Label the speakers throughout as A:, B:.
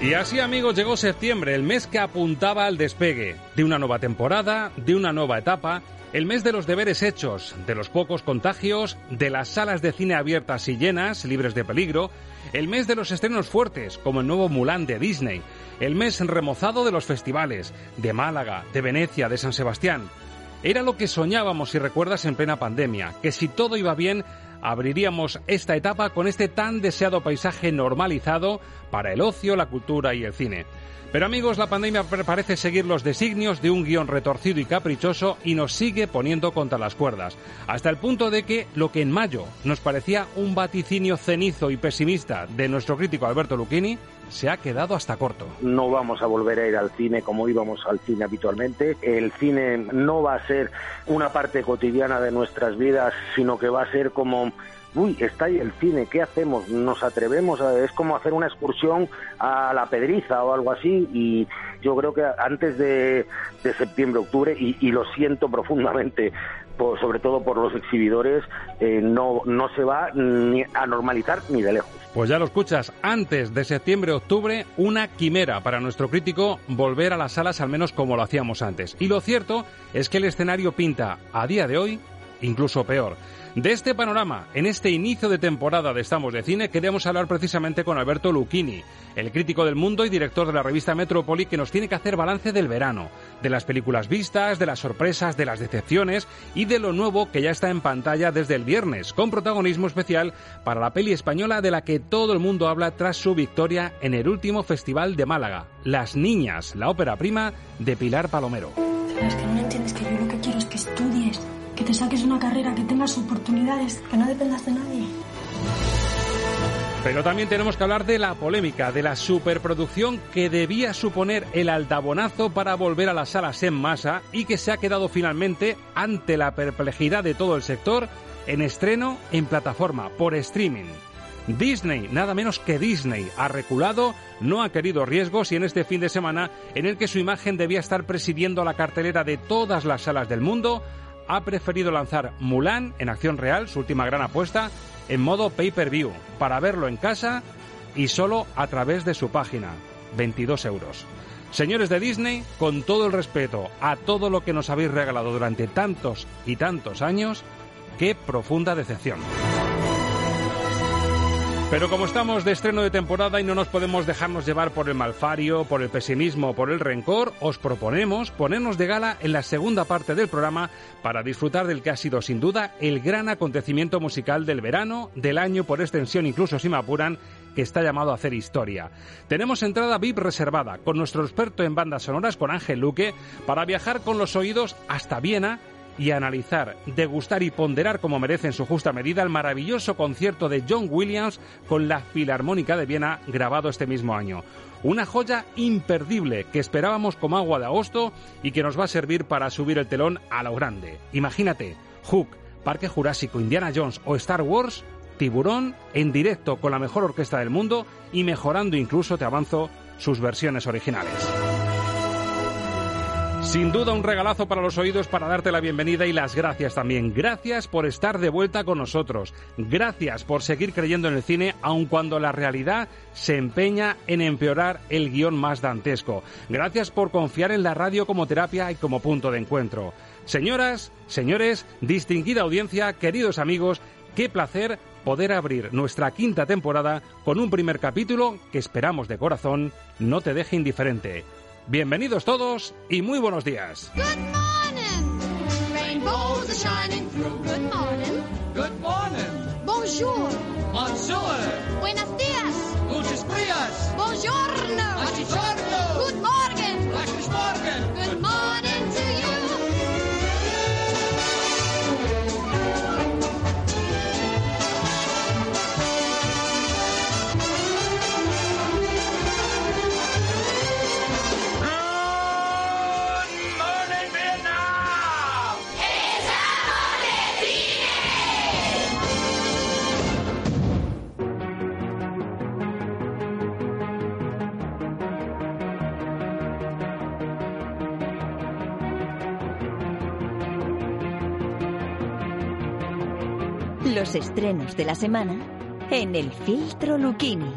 A: Y así amigos llegó septiembre, el mes que apuntaba al despegue de una nueva temporada, de una nueva etapa, el mes de los deberes hechos, de los pocos contagios, de las salas de cine abiertas y llenas, libres de peligro, el mes de los estrenos fuertes, como el nuevo Mulan de Disney, el mes remozado de los festivales, de Málaga, de Venecia, de San Sebastián. Era lo que soñábamos, si recuerdas, en plena pandemia, que si todo iba bien, abriríamos esta etapa con este tan deseado paisaje normalizado para el ocio, la cultura y el cine. Pero amigos, la pandemia parece seguir los designios de un guion retorcido y caprichoso y nos sigue poniendo contra las cuerdas, hasta el punto de que lo que en mayo nos parecía un vaticinio cenizo y pesimista de nuestro crítico Alberto Lucchini, se ha quedado hasta corto.
B: No vamos a volver a ir al cine como íbamos al cine habitualmente. El cine no va a ser una parte cotidiana de nuestras vidas, sino que va a ser como uy, está ahí el cine, ¿qué hacemos? ¿Nos atrevemos? A, es como hacer una excursión a la Pedriza o algo así y yo creo que antes de, septiembre, octubre, y, y, lo siento profundamente, por, sobre todo por los exhibidores, eh, no, no se va ni a normalizar ni de lejos.
A: Pues ya lo escuchas, antes de septiembre, octubre, una quimera para nuestro crítico volver a las salas al menos como lo hacíamos antes. Y lo cierto es que el escenario pinta a día de hoy incluso peor. De este panorama, en este inicio de temporada de Estamos de Cine, queremos hablar precisamente con Alberto Lucchini, el crítico del mundo y director de la revista Metrópoli, que nos tiene que hacer balance del verano, de las películas vistas, de las sorpresas, de las decepciones y de lo nuevo que ya está en pantalla desde el viernes, con protagonismo especial para la peli española de la que todo el mundo habla tras su victoria en el último festival de Málaga, Las Niñas, la ópera prima de Pilar Palomero.
C: Te saques una carrera, que tengas oportunidades, que no dependas de nadie.
A: Pero también tenemos que hablar de la polémica, de la superproducción que debía suponer el aldabonazo para volver a las salas en masa y que se ha quedado finalmente, ante la perplejidad de todo el sector, en estreno en plataforma, por streaming. Disney, nada menos que Disney, ha reculado, no ha querido riesgos y en este fin de semana, en el que su imagen debía estar presidiendo la cartelera de todas las salas del mundo, ha preferido lanzar Mulan en acción real, su última gran apuesta, en modo pay-per-view, para verlo en casa y solo a través de su página. 22 euros. Señores de Disney, con todo el respeto a todo lo que nos habéis regalado durante tantos y tantos años, qué profunda decepción. Pero como estamos de estreno de temporada y no nos podemos dejarnos llevar por el malfario, por el pesimismo, por el rencor, os proponemos ponernos de gala en la segunda parte del programa para disfrutar del que ha sido sin duda el gran acontecimiento musical del verano, del año por extensión incluso si me apuran, que está llamado a hacer historia. Tenemos entrada VIP reservada con nuestro experto en bandas sonoras, con Ángel Luque, para viajar con los oídos hasta Viena y analizar, degustar y ponderar como merece en su justa medida el maravilloso concierto de John Williams con la Filarmónica de Viena grabado este mismo año. Una joya imperdible que esperábamos como agua de agosto y que nos va a servir para subir el telón a lo grande. Imagínate, Hook, Parque Jurásico, Indiana Jones o Star Wars, Tiburón en directo con la mejor orquesta del mundo y mejorando incluso, te avanzo, sus versiones originales. Sin duda un regalazo para los oídos para darte la bienvenida y las gracias también. Gracias por estar de vuelta con nosotros. Gracias por seguir creyendo en el cine aun cuando la realidad se empeña en empeorar el guion más dantesco. Gracias por confiar en la radio como terapia y como punto de encuentro. Señoras, señores, distinguida audiencia, queridos amigos, qué placer poder abrir nuestra quinta temporada con un primer capítulo que esperamos de corazón no te deje indiferente. Bienvenidos todos y muy buenos días.
D: Good morning. Rainbows are shining through. Good morning.
E: Good morning.
D: Bonjour.
E: Bonjour.
D: Buenos días.
E: Muchos días.
D: Buongiorno.
E: Buongiorno.
D: Good morning.
F: Los estrenos de la semana en el filtro Lucchini.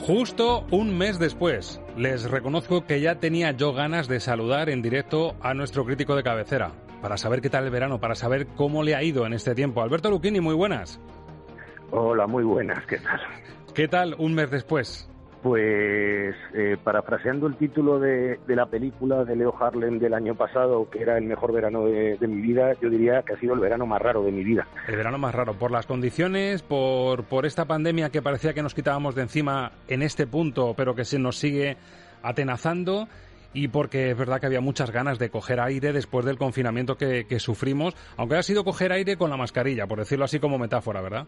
A: Justo un mes después, les reconozco que ya tenía yo ganas de saludar en directo a nuestro crítico de cabecera, para saber qué tal el verano, para saber cómo le ha ido en este tiempo. Alberto Lucchini, muy buenas.
B: Hola, muy buenas, ¿qué tal?
A: ¿Qué tal un mes después?
B: Pues eh, parafraseando el título de, de la película de Leo Harlem del año pasado, que era el mejor verano de, mi vida, yo diría que ha sido el verano más raro de mi vida.
A: El verano más raro, por las condiciones, por, por esta pandemia que parecía que nos quitábamos de encima en este punto, pero que se nos sigue atenazando. Y porque es verdad que había muchas ganas de coger aire después del confinamiento que, que sufrimos, aunque ha sido coger aire con la mascarilla, por decirlo así como metáfora, ¿verdad?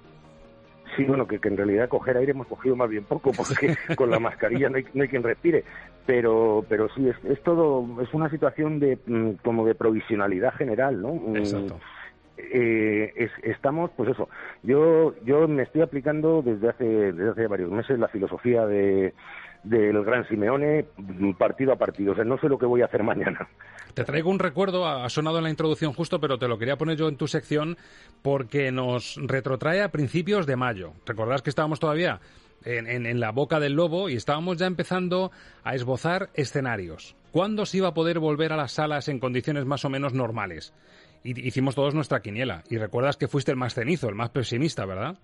B: Sí, bueno, que, que en realidad coger aire hemos cogido más bien poco, porque con la mascarilla no hay, no hay quien respire. Pero, pero sí, es, es todo, es una situación de mm, como de provisionalidad general, ¿no? Mm,
A: Exacto.
B: eh, es- estamos, pues eso, yo, yo me estoy aplicando desde hace, desde hace varios meses la filosofía de, del gran Simeone partido a partido, no sé lo que voy a hacer mañana.
A: Te traigo un recuerdo, ha sonado en la introducción justo, pero te lo quería poner yo en tu sección porque nos retrotrae a principios de mayo. Recordás que estábamos todavía en, en- en la boca del lobo y estábamos ya empezando a esbozar escenarios. ¿Cuándo se iba a poder volver a las salas en condiciones más o menos normales? Hicimos todos nuestra quiniela. Y recuerdas que fuiste el más cenizo, el más pesimista, ¿verdad?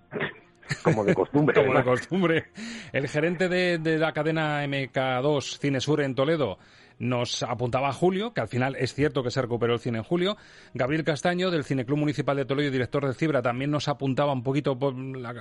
B: Como de costumbre.
A: Como de costumbre. El gerente de, de la cadena MK2 Cinesur en Toledo nos apuntaba Julio, que al final es cierto que se recuperó el cine en julio. Gabriel Castaño, del Cineclub Municipal de Toledo y director de Cibra, también nos apuntaba un poquito la-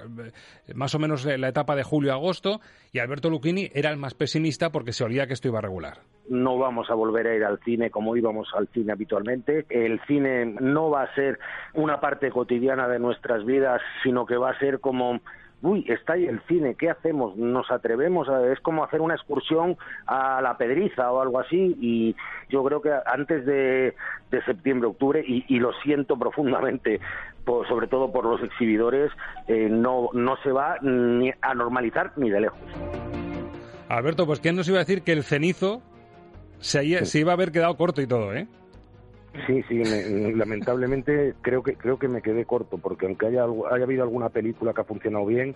A: más o menos la etapa de julio-agosto. Y Alberto Lucchini era el más pesimista porque se olía que esto iba a regular.
B: no vamos a volver a ir al cine como íbamos al cine habitualmente. El cine no va a ser una parte cotidiana de nuestras vidas, sino que va a ser como uy, está ahí el cine, ¿qué hacemos? ¿Nos atrevemos? A... Es como hacer una excursión a la Pedriza o algo así y yo creo que antes de, de septiembre, octubre, y, y lo siento profundamente, por- sobre todo por los exhibidores, eh, no, no se va ni a normalizar ni de lejos.
A: Alberto, pues ¿quién nos iba a decir que el cenizo se, se iba a haber quedado corto y todo, eh?
B: Sí, sí, me- lamentablemente creo que creo que me quedé corto porque aunque haya haya habido alguna película que ha funcionado bien,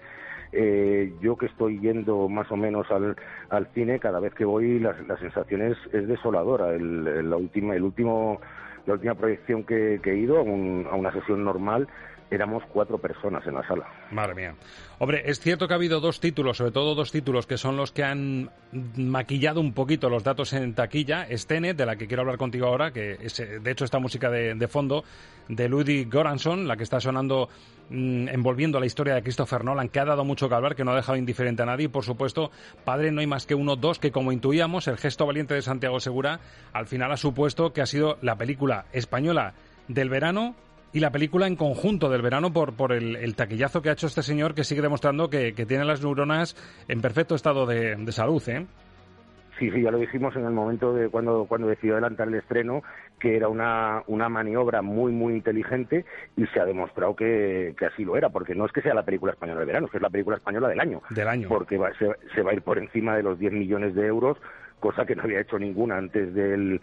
B: eh, yo que estoy yendo más o menos al, al cine cada vez que voy la, la sensación es, es desoladora. El- la última el último la última proyección que, que he ido a, un- a una sesión normal éramos cuatro personas en la sala.
A: Madre mía. Hombre, es cierto que ha habido dos títulos, sobre todo dos títulos que son los que han maquillado un poquito los datos en taquilla. Stenet, de la que quiero hablar contigo ahora, que es eh, de hecho esta música de, fondo de Ludwig Göransson, la que está sonando mm, envolviendo la historia de Christopher Nolan, que ha dado mucho que hablar, que no ha dejado indiferente a nadie. Y por supuesto, Padre no hay más que uno, dos, que como intuíamos, el gesto valiente de Santiago Segura, al final ha supuesto que ha sido la película española del verano y la película en conjunto del verano por, por el, el taquillazo que ha hecho este señor que sigue demostrando que, que tiene las neuronas en perfecto estado de, de salud, ¿eh?
B: Sí, sí, ya lo dijimos en el momento de cuando, cuando decidió adelantar el estreno, que era una, una maniobra muy, muy inteligente y se ha demostrado que, que así lo era, porque no es que sea la película española del verano, es que es la película española del año.
A: Del año.
B: Porque va- se, se va a ir por encima de los 10 millones de euros, cosa que no había hecho ninguna antes del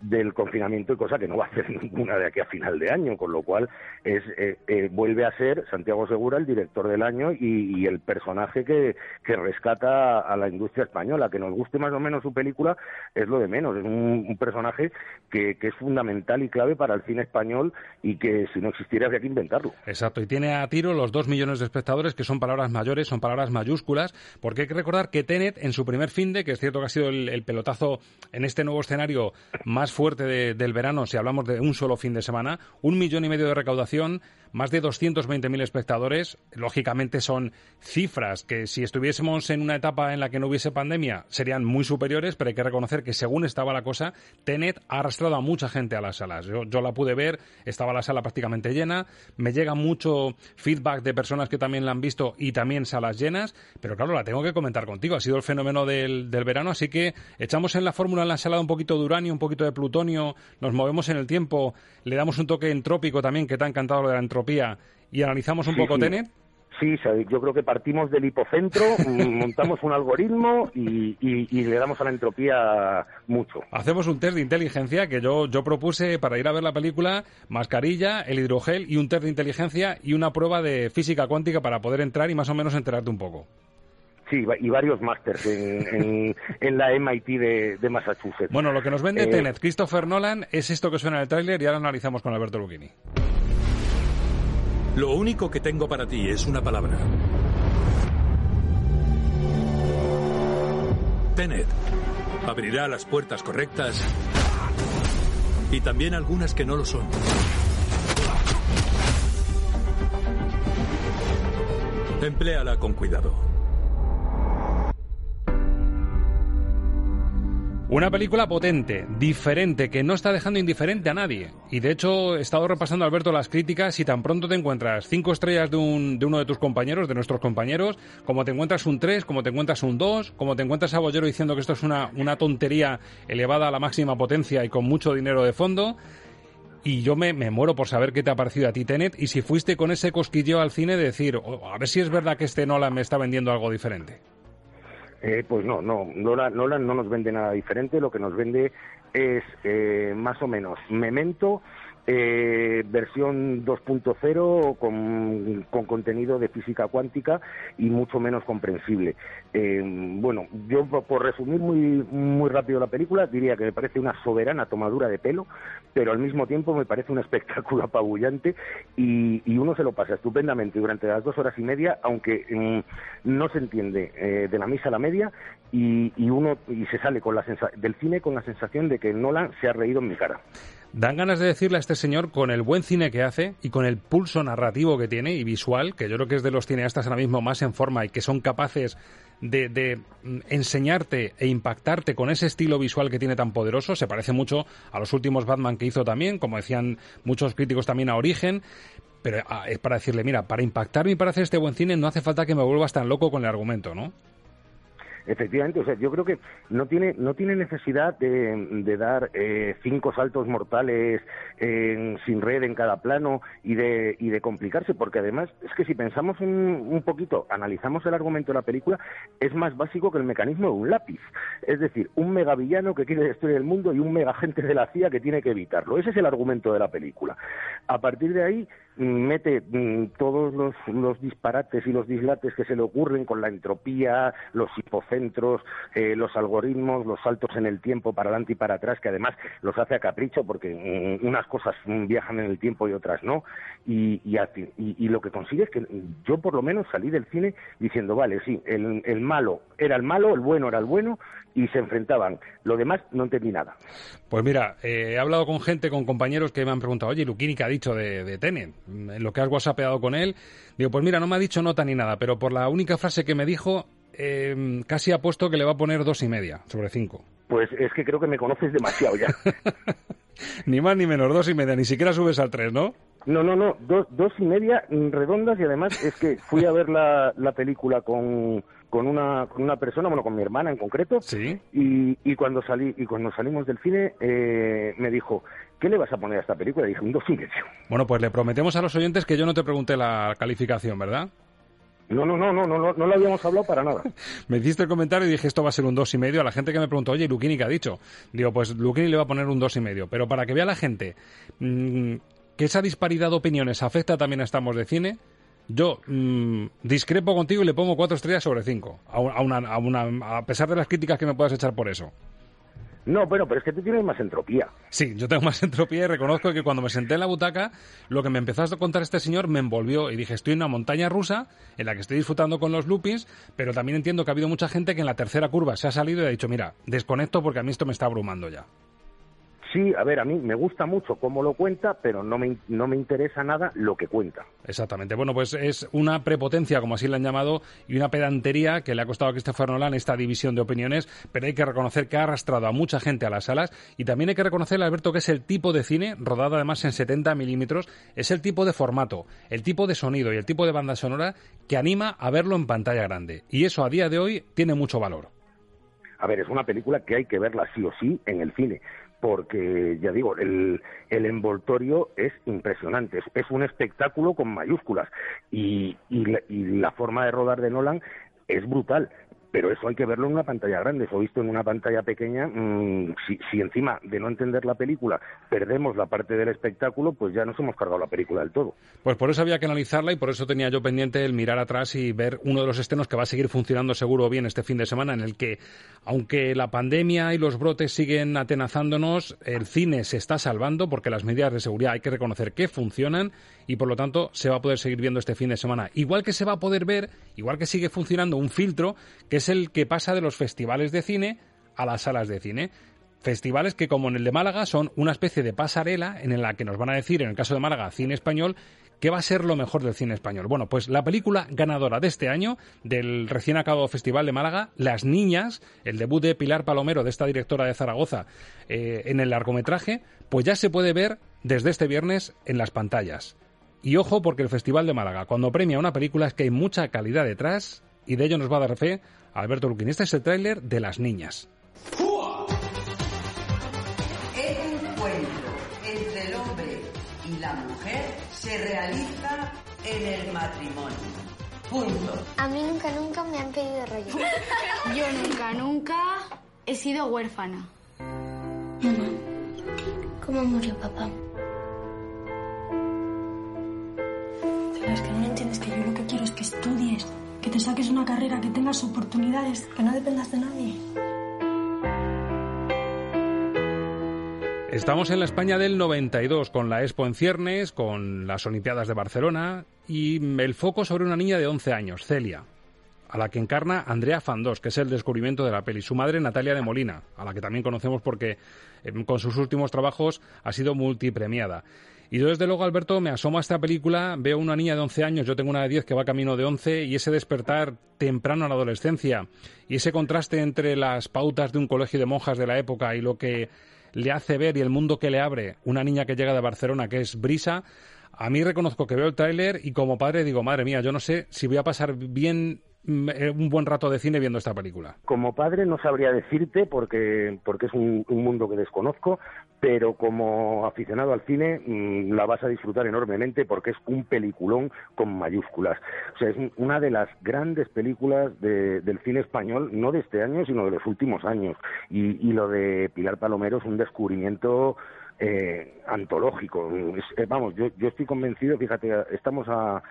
B: del confinamiento y cosa que no va a hacer ninguna de aquí a final de año, con lo cual es eh, eh, vuelve a ser Santiago Segura el director del año y, el personaje que, que, rescata a la industria española. Que nos guste más o menos su película es lo de menos, es un, personaje que, que, es fundamental y clave para el cine español y que si no existiera habría que inventarlo.
A: Exacto, y tiene a tiro los dos millones de espectadores, que son palabras mayores, son palabras mayúsculas, porque hay que recordar que Tenet en su primer fin de, que es cierto que ha sido el pelotazo en este nuevo escenario más fuerte del verano, si hablamos de un solo fin de semana, un millón y medio de recaudación, más de 220.000 espectadores. Lógicamente son cifras que si estuviésemos en una etapa en la que no hubiese pandemia serían muy superiores, pero hay que reconocer que según estaba la cosa, Tenet ha arrastrado a mucha gente a las salas. Yo, yo la pude ver, estaba la sala prácticamente llena, me llega mucho feedback de personas que también la han visto y también salas llenas, pero claro, la tengo que comentar contigo. Ha sido el fenómeno del, del verano, así que echamos en la fórmula en la ensalada un poquito de uranio, un poquito de plutonio, nos movemos en el tiempo, le damos un toque entrópico también, que te ha encantado lo de la entropía, y analizamos un poco Tenet.
B: Sí, yo creo que partimos del hipocentro, montamos un algoritmo y, le damos a la entropía mucho.
A: Hacemos un test de inteligencia que yo, yo propuse para ir a ver la película, mascarilla, el hidrogel y un test de inteligencia y una prueba de física cuántica para poder entrar y más o menos enterarte un poco.
B: Sí, y varios másters en, la MIT de, Massachusetts.
A: Bueno, lo que nos vende eh, Tenet, Christopher Nolan, es esto que suena en el tráiler y ahora analizamos con Alberto Lucchini.
G: Lo único que tengo para ti es una palabra. Tenet abrirá las puertas correctas y también algunas que no lo son. Empléala con cuidado.
A: Una película potente, diferente, que no está dejando indiferente a nadie. Y de hecho, he estado repasando, Alberto, las críticas y tan pronto te encuentras cinco estrellas de, un, de uno de tus compañeros, de nuestros compañeros, como te encuentras un tres, como te encuentras un dos, como te encuentras a Bollero diciendo que esto es una, una tontería elevada a la máxima potencia y con mucho dinero de fondo. Y yo me, me, muero por saber qué te ha parecido a ti, Tenet, y si fuiste con ese cosquilleo al cine de decir, oh, a ver si es verdad que este Nolan me está vendiendo algo diferente.
B: Eh, pues no, no, Nolan, no nos vende nada diferente, lo que nos vende es eh, más o menos Memento eh, versión 2.0 con, con, contenido de física cuántica y mucho menos comprensible. Eh, bueno, yo por resumir muy, muy rápido la película, diría que me parece una soberana tomadura de pelo, pero al mismo tiempo me parece un espectáculo apabullante y, uno se lo pasa estupendamente durante las dos horas y media, aunque mm, no se entiende eh, de la misa a la media y, uno y se sale con la del cine con la sensación de que Nolan se ha reído en mi cara.
A: Dan ganas de decirle a este señor, con el buen cine que hace y con el pulso narrativo que tiene y visual, que yo creo que es de los cineastas ahora mismo más en forma y que son capaces de, mm, enseñarte e impactarte con ese estilo visual que tiene tan poderoso. Se parece mucho a los últimos Batman que hizo también, como decían muchos críticos también a Origen. Pero ah, es para decirle, mira, para impactarme y para hacer este buen cine no hace falta que me vuelvas tan loco con el argumento, ¿no?
B: Efectivamente, o sea, yo creo que no tiene no tiene necesidad de, dar eh, cinco saltos mortales sin red en cada plano y de y de complicarse, porque además es que si pensamos un, un, poquito, analizamos el argumento de la película, es más básico que el mecanismo de un lápiz, es decir, un megavillano que quiere destruir el mundo y un megagente de la CIA que tiene que evitarlo. Ese es el argumento de la película. A partir de ahí mete mm, todos los, los, disparates y los dislates que se le ocurren con la entropía, los hipocentros, eh, los algoritmos, los saltos en el tiempo para adelante y para atrás, que además los hace a capricho porque mm, unas cosas viajan en el tiempo y otras no. Y, y, y, lo que consigue es que yo por lo menos salí del cine diciendo, vale, sí, el, el malo era el malo, el bueno era el bueno y se enfrentaban. Lo demás no entendí nada.
A: Pues mira, eh, he hablado con gente, con compañeros que me han preguntado, oye, Luquini, ¿qué ha dicho de, de Tenet? En lo que has whatsappeado con él. Digo, pues mira, no me ha dicho nota ni nada, pero por la única frase que me dijo, eh, casi ha puesto que le va a poner dos y media sobre cinco.
B: Pues es que creo que me conoces demasiado ya.
A: ni más ni menos, dos y media, ni siquiera subes al tres, ¿no?
B: No, no, no, dos, dos y media redondas y además es que fui a ver la, la película con con una, con una persona, bueno, con mi hermana en concreto.
A: Sí.
B: Y, y cuando salí y cuando salimos del cine eh, me dijo, ¿qué le vas a poner a esta película? Y dije, un dos y medio.
A: Bueno, pues le prometemos a los oyentes que yo no te pregunté la calificación, ¿verdad?
B: No, no, no, no, no, no, no lo habíamos hablado para nada.
A: me hiciste el comentario y dije esto va a ser un dos y medio. A la gente que me preguntó, oye, Luquini, ¿qué ha dicho? Digo, pues Luquini le va a poner un dos y medio. Pero para que vea la gente mmm, que esa disparidad de opiniones afecta también a Estamos de Cine, yo mmm, discrepo contigo y le pongo cuatro estrellas sobre cinco. A, una, a, una, a pesar de las críticas que me puedas echar por eso.
B: No, bueno, pero es que tú tienes más entropía.
A: Sí, yo tengo más entropía y reconozco que cuando me senté en la butaca, lo que me empezó a contar este señor me envolvió y dije, estoy en una montaña rusa en la que estoy disfrutando con los loopings, pero también entiendo que ha habido mucha gente que en la tercera curva se ha salido y ha dicho, mira, desconecto porque a mí esto me está abrumando ya.
B: Sí, a ver, a mí me gusta mucho cómo lo cuenta, pero no me, no me interesa nada lo que cuenta.
A: Exactamente. Bueno, pues es una prepotencia, como así le han llamado, y una pedantería que le ha costado a Christopher Nolan esta división de opiniones, pero hay que reconocer que ha arrastrado a mucha gente a las salas y también hay que reconocer, Alberto, que es el tipo de cine, rodado además en 70 milímetros, es el tipo de formato, el tipo de sonido y el tipo de banda sonora que anima a verlo en pantalla grande. Y eso a día de hoy tiene mucho valor.
B: A ver, es una película que hay que verla sí o sí en el cine porque ya digo, el, el envoltorio es impresionante, es, un espectáculo con mayúsculas. Y, y, la, y la forma de rodar de Nolan es brutal pero eso hay que verlo en una pantalla grande. Eso visto en una pantalla pequeña, si, si, encima de no entender la película perdemos la parte del espectáculo, pues ya nos hemos cargado la película del todo.
A: Pues por eso había que analizarla y por eso tenía yo pendiente el mirar atrás y ver uno de los estrenos que va a seguir funcionando seguro bien este fin de semana, en el que, aunque la pandemia y los brotes siguen atenazándonos, el cine se está salvando porque las medidas de seguridad hay que reconocer que funcionan y por lo tanto se va a poder seguir viendo este fin de semana. Igual que se va a poder ver, igual que sigue funcionando un filtro, que es el que pasa de los festivales de cine a las salas de cine. Festivales que, como en el de Málaga, son una especie de pasarela en la que nos van a decir, en el caso de Málaga, cine español, qué va a ser lo mejor del cine español. Bueno, pues la película ganadora de este año, del recién acabado Festival de Málaga, Las Niñas, el debut de Pilar Palomero, de esta directora de Zaragoza, eh, en el largometraje, pues ya se puede ver desde este viernes en las pantallas. Y ojo porque el Festival de Málaga, cuando premia una película es que hay mucha calidad detrás y de ello nos va a dar fe Alberto Luquín. Este es el tráiler de Las Niñas.
H: El encuentro entre el hombre y la mujer se realiza en el matrimonio. Punto.
D: A mí nunca, nunca me han pedido rollo.
I: Yo nunca, nunca he sido huérfana.
C: Mamá, ¿cómo murió papá? Pero que no entiendes que yo lo que quiero es que estudies, que te saques una carrera, que tengas oportunidades, que no dependas de nadie.
A: Estamos en la España del 92, con la Expo en ciernes, con las Olimpiadas de Barcelona y el foco sobre una niña de 11 años, Celia, a la que encarna Andrea Fandós, que es el descubrimiento de la peli. Su madre, Natalia de Molina, a la que también conocemos porque eh, con sus últimos trabajos ha sido multipremiada. Y desde luego, Alberto, me asomo a esta película, veo una niña de 11 años, yo tengo una de 10 que va camino de 11, y ese despertar temprano a la adolescencia, y ese contraste entre las pautas de un colegio de monjas de la época y lo que le hace ver y el mundo que le abre una niña que llega de Barcelona, que es Brisa, a mí reconozco que veo el tráiler y como padre digo, madre mía, yo no sé si voy a pasar bien un buen rato de cine viendo esta película.
B: Como padre no sabría decirte porque, porque es un, un mundo que desconozco, pero como aficionado al cine mmm, la vas a disfrutar enormemente porque es un peliculón con mayúsculas. O sea, es una de las grandes películas de, del cine español, no de este año, sino de los últimos años. Y, y lo de Pilar Palomero es un descubrimiento eh, antológico. Eh, vamos, yo, yo estoy convencido, fíjate, estamos a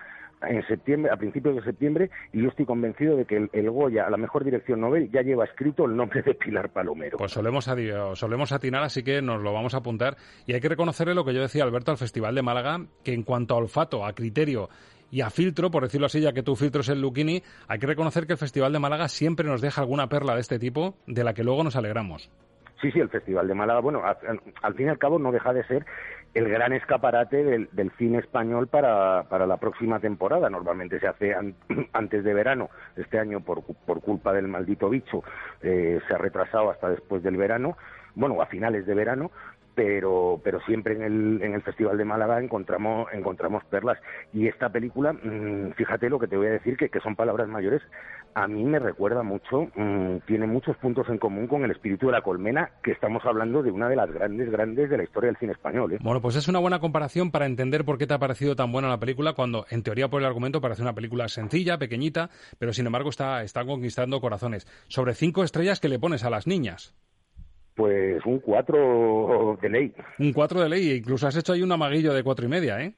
B: en septiembre, a principios de septiembre, y yo estoy convencido de que el, el, Goya, a la mejor dirección Nobel, ya lleva escrito el nombre de Pilar Palomero.
A: Pues solemos, solemos atinar, así que nos lo vamos a apuntar. Y hay que reconocerle lo que yo decía, Alberto, al Festival de Málaga, que en cuanto a olfato, a criterio y a filtro, por decirlo así, ya que tu filtro es el Luquini, hay que reconocer que el Festival de Málaga siempre nos deja alguna perla de este tipo, de la que luego nos alegramos.
B: Sí, sí, el Festival de Málaga, bueno, al, al fin y al cabo no deja de ser el gran escaparate del, del cine español para, para, la próxima temporada. Normalmente se hace an, antes de verano. Este año, por, por culpa del maldito bicho, eh, se ha retrasado hasta después del verano, bueno, a finales de verano, pero pero siempre en el, en el Festival de Málaga encontramos encontramos perlas. Y esta película mm, fíjate lo que te voy a decir que, que son palabras mayores a mí me recuerda mucho mm, tiene muchos puntos en común con el espíritu de la colmena que estamos hablando de una de las grandes grandes de la historia del cine español ¿eh?
A: bueno pues es una buena comparación para entender por qué te ha parecido tan buena la película cuando en teoría por el argumento parece una película sencilla pequeñita pero sin embargo está está conquistando corazones. Sobre cinco estrellas que le pones a las niñas
B: pues un 4 de ley.
A: Un 4 de ley, incluso has hecho ahí un amaguillo de cuatro y media, ¿eh?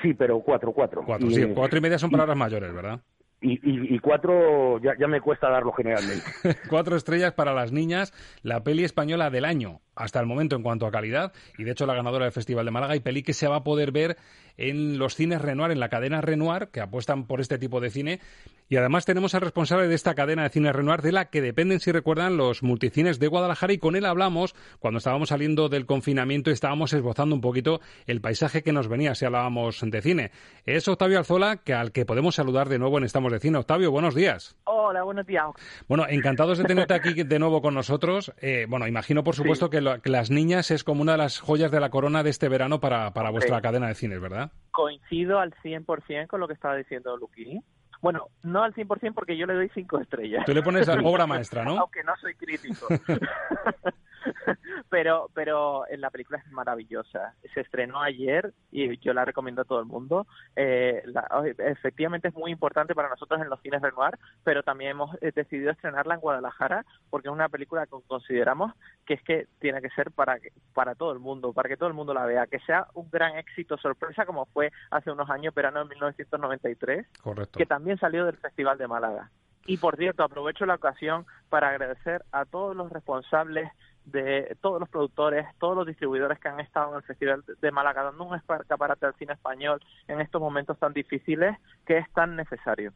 B: Sí, pero 4, 4.
A: Cuatro, sí, cuatro y media son palabras mayores, ¿verdad?
B: Y, y, y, cuatro ya, ya me cuesta darlo generalmente.
A: cuatro estrellas para las niñas, la peli española del año hasta el momento en cuanto a calidad y de hecho la ganadora del Festival de Málaga y peli que se va a poder ver en los cines Renoir, en la cadena Renoir, que apuestan por este tipo de cine. Y además tenemos al responsable de esta cadena de cines Renoir, de la que dependen, si recuerdan, los multicines de Guadalajara. Y con él hablamos cuando estábamos saliendo del confinamiento y estábamos esbozando un poquito el paisaje que nos venía si hablábamos de cine. Es Octavio Alzola, que al que podemos saludar de nuevo en Estamos de Cine. Octavio, buenos días.
J: Hola, buenos días.
A: Bueno, encantados de tenerte aquí de nuevo con nosotros. Eh, bueno, imagino, por supuesto, sí. que, lo, que, las niñas es como una de las joyas de la corona de este verano para, para vuestra cadena de cines, ¿verdad?
J: coincido al 100% con lo que estaba diciendo Luquini. Bueno, no al 100% porque yo le doy cinco estrellas.
A: Tú le pones la obra maestra, ¿no?
J: Aunque no soy crítico. pero pero la película es maravillosa. Se estrenó ayer y yo la recomiendo a todo el mundo. Eh, la, efectivamente es muy importante para nosotros en los cines Renoir, pero también hemos eh, decidido estrenarla en Guadalajara porque es una película que consideramos que es que tiene que ser para para todo el mundo, para que todo el mundo la vea, que sea un gran éxito sorpresa como fue hace unos años, verano de 1993,
A: Correcto.
J: que también salió del Festival de Málaga. Y por cierto, aprovecho la ocasión para agradecer a todos los responsables de todos los productores, todos los distribuidores que han estado en el Festival de Málaga dando un escaparate al cine español en estos momentos tan difíciles que es tan necesario.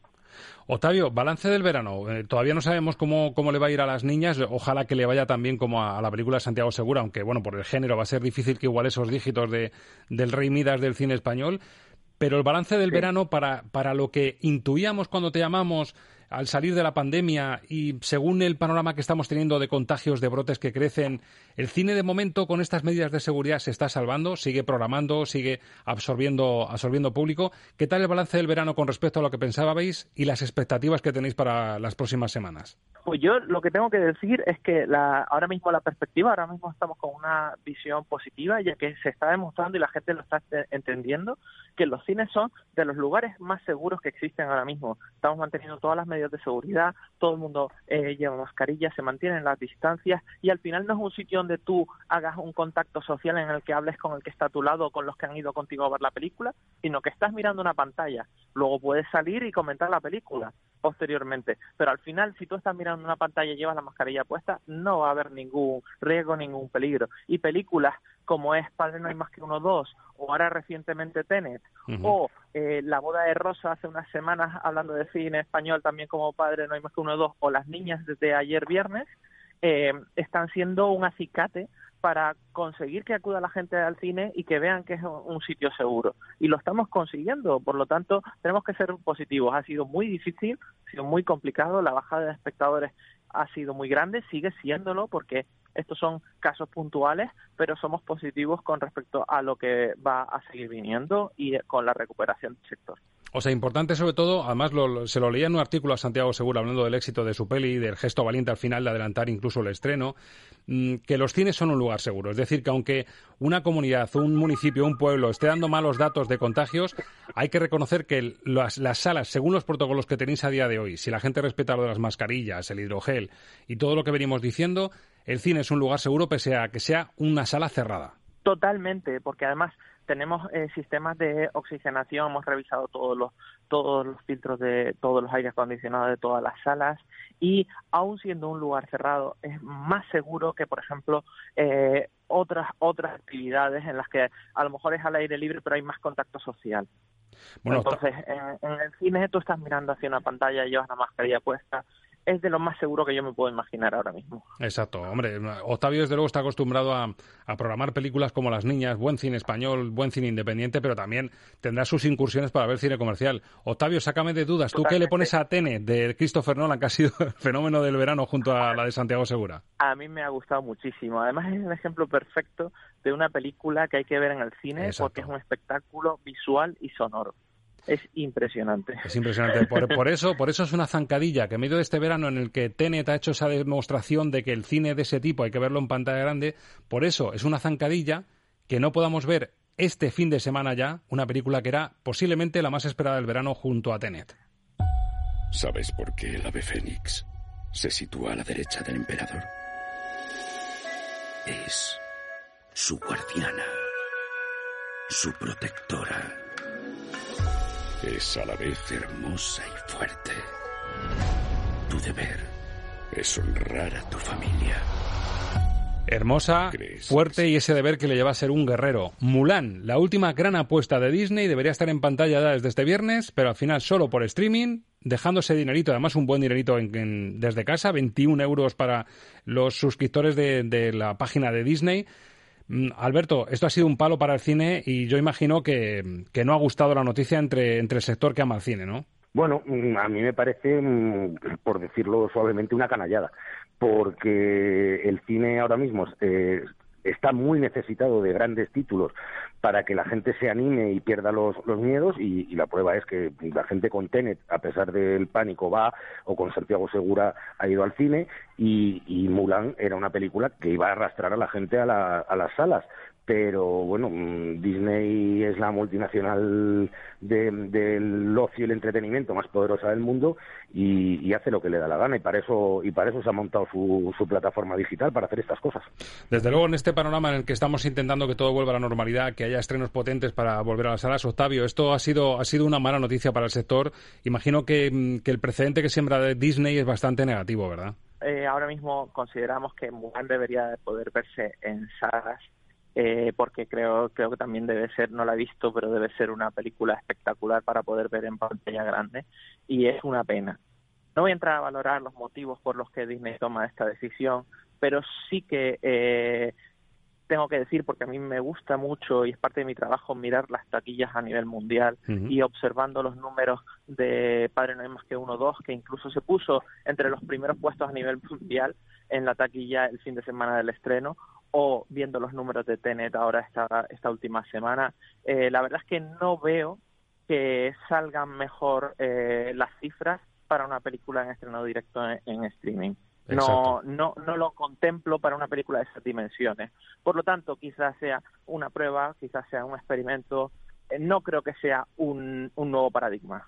A: Octavio, balance del verano. Eh, todavía no sabemos cómo, cómo le va a ir a las niñas. Ojalá que le vaya también como a, a, la película de Santiago Segura, aunque bueno, por el género va a ser difícil que igual esos dígitos de, del Rey Midas del cine español. Pero el balance del sí. verano para, para lo que intuíamos cuando te llamamos al salir de la pandemia y según el panorama que estamos teniendo de contagios, de brotes que crecen, el cine de momento con estas medidas de seguridad se está salvando, sigue programando, sigue absorbiendo, absorbiendo público. ¿Qué tal el balance del verano con respecto a lo que pensabais y las expectativas que tenéis para las próximas semanas?
J: Pues yo lo que tengo que decir es que la, ahora mismo la perspectiva, ahora mismo estamos con una visión positiva, ya que se está demostrando y la gente lo está entendiendo, que los cines son de los lugares más seguros que existen ahora mismo. Estamos manteniendo todas las medidas de seguridad, todo el mundo eh, lleva mascarillas, se mantienen las distancias y al final no es un sitio donde tú hagas un contacto social en el que hables con el que está a tu lado o con los que han ido contigo a ver la película, sino que estás mirando una pantalla. Luego puedes salir y comentar la película posteriormente, pero al final si tú estás mirando una pantalla y llevas la mascarilla puesta, no va a haber ningún riesgo, ningún peligro. Y películas como es Padre no hay más que uno dos, o ahora recientemente Tenet, uh -huh. o eh, La boda de Rosa hace unas semanas hablando de cine español también como Padre no hay más que uno dos, o Las niñas desde ayer viernes, eh, están siendo un acicate para conseguir que acuda la gente al cine y que vean que es un sitio seguro. Y lo estamos consiguiendo, por lo tanto, tenemos que ser positivos. Ha sido muy difícil, ha sido muy complicado, la bajada de espectadores ha sido muy grande, sigue siéndolo porque estos son casos puntuales, pero somos positivos con respecto a lo que va a seguir viniendo y con la recuperación del sector.
A: O sea, importante sobre todo, además lo, se lo leía en un artículo a Santiago Segura hablando del éxito de su peli, del gesto valiente al final de adelantar incluso el estreno, mmm, que los cines son un lugar seguro. Es decir, que aunque una comunidad, un municipio, un pueblo esté dando malos datos de contagios, hay que reconocer que las, las salas, según los protocolos que tenéis a día de hoy, si la gente respeta lo de las mascarillas, el hidrogel y todo lo que venimos diciendo, el cine es un lugar seguro pese a que sea una sala cerrada.
J: Totalmente, porque además tenemos eh, sistemas de oxigenación, hemos revisado todos los todos los filtros de todos los aires acondicionados de todas las salas y aún siendo un lugar cerrado es más seguro que por ejemplo eh, otras otras actividades en las que a lo mejor es al aire libre pero hay más contacto social. Bueno, Entonces, en, en, el cine tú estás mirando hacia una pantalla, llevas una mascarilla puesta, es de lo más seguro que yo me puedo imaginar ahora mismo.
A: Exacto, hombre, Octavio desde luego está acostumbrado a, programar películas como Las Niñas, buen cine español, buen cine independiente, pero también tendrá sus incursiones para ver cine comercial. Octavio, sácame de dudas, ¿tú qué le pones a Tene de Christopher Nolan, que ha sido el fenómeno del verano junto a la de Santiago Segura?
J: A mí me ha gustado muchísimo, además es un ejemplo perfecto de una película que hay que ver en el cine porque es un espectáculo visual y sonoro es impresionante.
A: Es impresionante. Por, eso, por eso es una zancadilla que en medio de este verano en el que Tenet ha hecho esa demostración de que el cine de ese tipo hay que verlo en pantalla grande, por eso es una zancadilla que no podamos ver este fin de semana ya una película que era posiblemente la más esperada del verano junto a Tenet.
K: ¿Sabes por qué el ave fénix se sitúa a la derecha del emperador? Es su guardiana, su protectora es a la vez hermosa y fuerte. Tu deber es honrar a tu familia.
A: Hermosa, fuerte y ese deber que le lleva a ser un guerrero. Mulan, la última gran apuesta de Disney, debería estar en pantalla ya desde este viernes, pero al final solo por streaming, dejándose dinerito, además un buen dinerito desde casa, 21 euros para los suscriptores de la página de Disney. Mm, Alberto, esto ha sido un palo para el cine y yo imagino que, no ha gustado la noticia entre, entre el sector que ama el cine, ¿no?
B: Bueno, mm, a mí me parece, mm, por decirlo suavemente, una canallada, porque el cine ahora mismo eh, está muy necesitado de grandes títulos para que la gente se anime y pierda los, miedos y, la prueba es que la gente con Tenet, a pesar del pánico, va o con Santiago Segura ha ido al cine y, y Mulan era una película que iba a arrastrar a la gente a, la, a las salas pero bueno, mm, Disney es la multinacional del ocio y el entretenimiento más poderosa del mundo y, hace lo que le da la gana y para eso y para eso se ha montado su, su, plataforma digital para hacer estas cosas.
A: Desde luego en este panorama en el que estamos intentando que todo vuelva a la normalidad, que haya estrenos potentes para volver a las salas, Octavio, esto ha sido ha sido una mala noticia para el sector. Imagino que, mm, que el precedente que siembra de Disney es bastante negativo, ¿verdad?
J: Eh, ahora mismo consideramos que Mulan debería poder verse en salas eh, porque creo creo que también debe ser no la he visto pero debe ser una película espectacular para poder ver en pantalla grande y es una pena. No voy a entrar a valorar los motivos por los que Disney toma esta decisión pero sí que eh, tengo que decir porque a mí me gusta mucho y es parte de mi trabajo mirar las taquillas a nivel mundial y observando los números de Padre No hay más que uno dos que incluso se puso entre los primeros puestos a nivel mundial en la taquilla el fin de semana del estreno o viendo los números de Tenet ahora esta, esta última semana, eh, la verdad es que no veo que salgan mejor eh, las cifras para una película en estreno directo en, streaming. No, no, no lo contemplo para una película de esas dimensiones. Por lo tanto, quizás sea una prueba, quizás sea un experimento no creo que sea un, nuevo paradigma.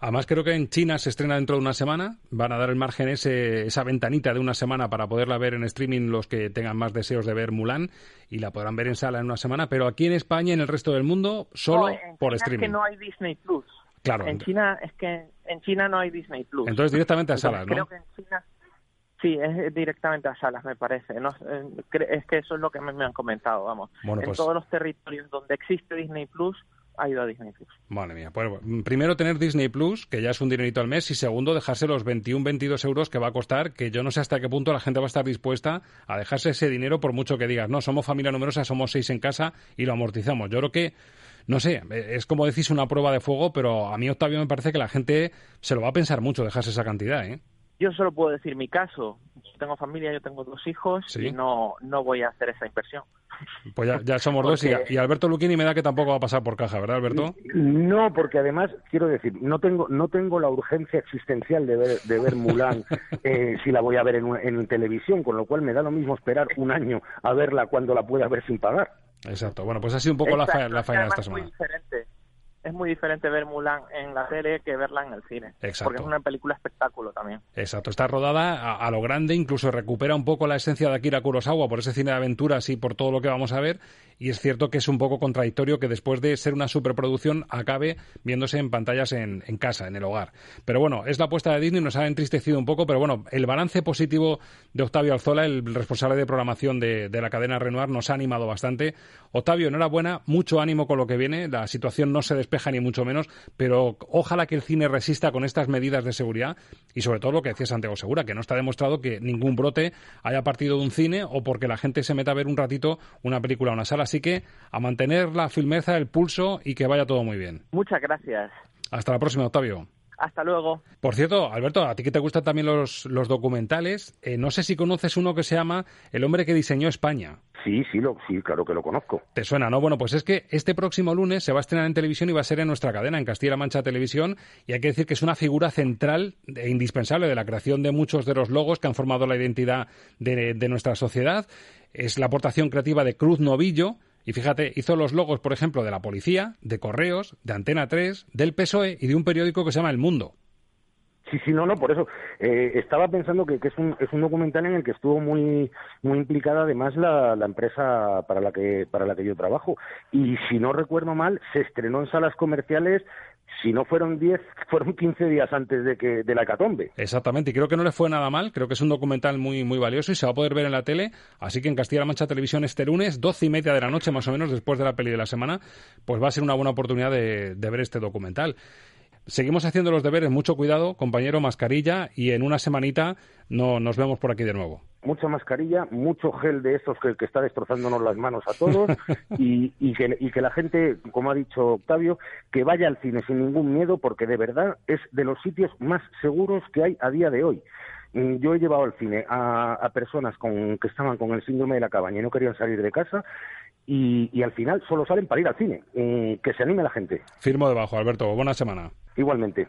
A: Además, creo que en China se estrena dentro de una semana. Van a dar el margen ese, esa ventanita de una semana para poderla ver en streaming los que tengan más deseos de ver Mulan y la podrán ver en sala en una semana. Pero aquí en España y en el resto del mundo, solo por streaming.
J: Es que no hay Disney Plus.
A: Claro.
J: En China es que en China no hay Disney Plus.
A: Entonces directamente a salas, ¿no?
J: Creo que en China Sí, es directamente a salas, me parece. No, eh, es que eso es lo que me, han comentado, vamos. en
A: pues
J: todos los territorios donde existe Disney Plus, ha a Disney Plus.
A: Madre mía. Pues, primero tener Disney Plus, que ya es un dinerito al mes, y segundo dejarse los 21, 22 euros que va a costar, que yo no sé hasta qué punto la gente va a estar dispuesta a dejarse ese dinero por mucho que digas, no, somos familia numerosa, somos seis en casa y lo amortizamos. Yo creo que, no sé, es como decís una prueba de fuego, pero a mí, Octavio, me parece que la gente se lo va a pensar mucho dejarse esa cantidad, ¿eh?
J: Yo solo puedo decir mi caso. Yo tengo familia, yo tengo dos hijos y no, no voy a hacer esa inversión.
A: Pues ya, somos dos y, Alberto Luquini me da que tampoco va a pasar por caja, ¿verdad, Alberto?
B: No, porque además, quiero decir, no tengo no tengo la urgencia existencial de ver, de ver Mulan eh, si la voy a ver en, en televisión, con lo cual me da lo mismo esperar un año a verla cuando la pueda ver sin pagar.
A: Exacto. Bueno, pues ha sido un poco la, falla, la de esta semana
J: es muy diferente ver Mulan en la serie que verla en el cine.
A: Exacto.
J: Porque es una película espectáculo también.
A: Exacto. Está rodada a, lo grande, incluso recupera un poco la esencia de Akira Kurosawa por ese cine de aventuras y por todo lo que vamos a ver. y es cierto que es un poco contradictorio que después de ser una superproducción acabe viéndose en pantallas en, en casa, en el hogar. Pero bueno, es la apuesta de Disney, nos ha entristecido un poco, pero bueno, el balance positivo de Octavio Alzola, el responsable de programación de, de la cadena Renoir, nos ha animado bastante. Octavio, enhorabuena, mucho ánimo con lo que viene, la situación no se despeja ni mucho menos, pero ojalá que el cine resista con estas medidas de seguridad y sobre todo lo que decía Santiago Segura, que no está demostrado que ningún brote haya partido de un cine o porque la gente se meta a ver un ratito una película o una sala. Así que a mantener la firmeza, el pulso y que vaya todo muy bien.
J: Muchas gracias.
A: Hasta la próxima, Octavio.
J: Hasta luego.
A: Por cierto, Alberto, a ti que te gustan también los, los documentales, eh, no sé si conoces uno que se llama El hombre que diseñó España.
B: Sí, sí, lo, sí, claro que lo conozco.
A: ¿Te suena, no? Bueno, pues es que este próximo lunes se va a estrenar en televisión y va a ser en nuestra cadena, en Castilla-La Mancha Televisión, y hay que decir que es una figura central e indispensable de la creación de muchos de los logos que han formado la identidad de, de nuestra sociedad. Es la aportación creativa de Cruz Novillo, y fíjate, hizo los logos, por ejemplo, de la policía, de Correos, de Antena 3, del PSOE y de un periódico que se llama El Mundo.
B: Sí, sí, no, no, por eso. Eh, estaba pensando que, es, un, es un documental en el que estuvo muy muy implicada además la, la, empresa para la que para la que yo trabajo. Y si no recuerdo mal, se estrenó en salas comerciales si no fueron 10, fueron 15 días antes de que de la hecatombe.
A: Exactamente, y creo que no le fue nada mal, creo que es un documental muy muy valioso y se va a poder ver en la tele, así que en Castilla-La Mancha Televisión este lunes, doce y media de la noche más o menos, después de la peli de la semana, pues va a ser una buena oportunidad de, de ver este documental. Seguimos haciendo los deberes, mucho cuidado, compañero, mascarilla, y en una semanita no, nos vemos por aquí de nuevo.
B: Mucha mascarilla, mucho gel de esos que, que está destrozándonos las manos a todos, y, y, que, y que la gente, como ha dicho Octavio, que vaya al cine sin ningún miedo, porque de verdad es de los sitios más seguros que hay a día de hoy yo he llevado al cine a, a, personas con, que estaban con el síndrome de la cabaña y no querían salir de casa y, y al final solo salen para ir al cine. Eh, que se anime la gente.
A: Firmo debajo, Alberto. Buena semana.
B: Igualmente.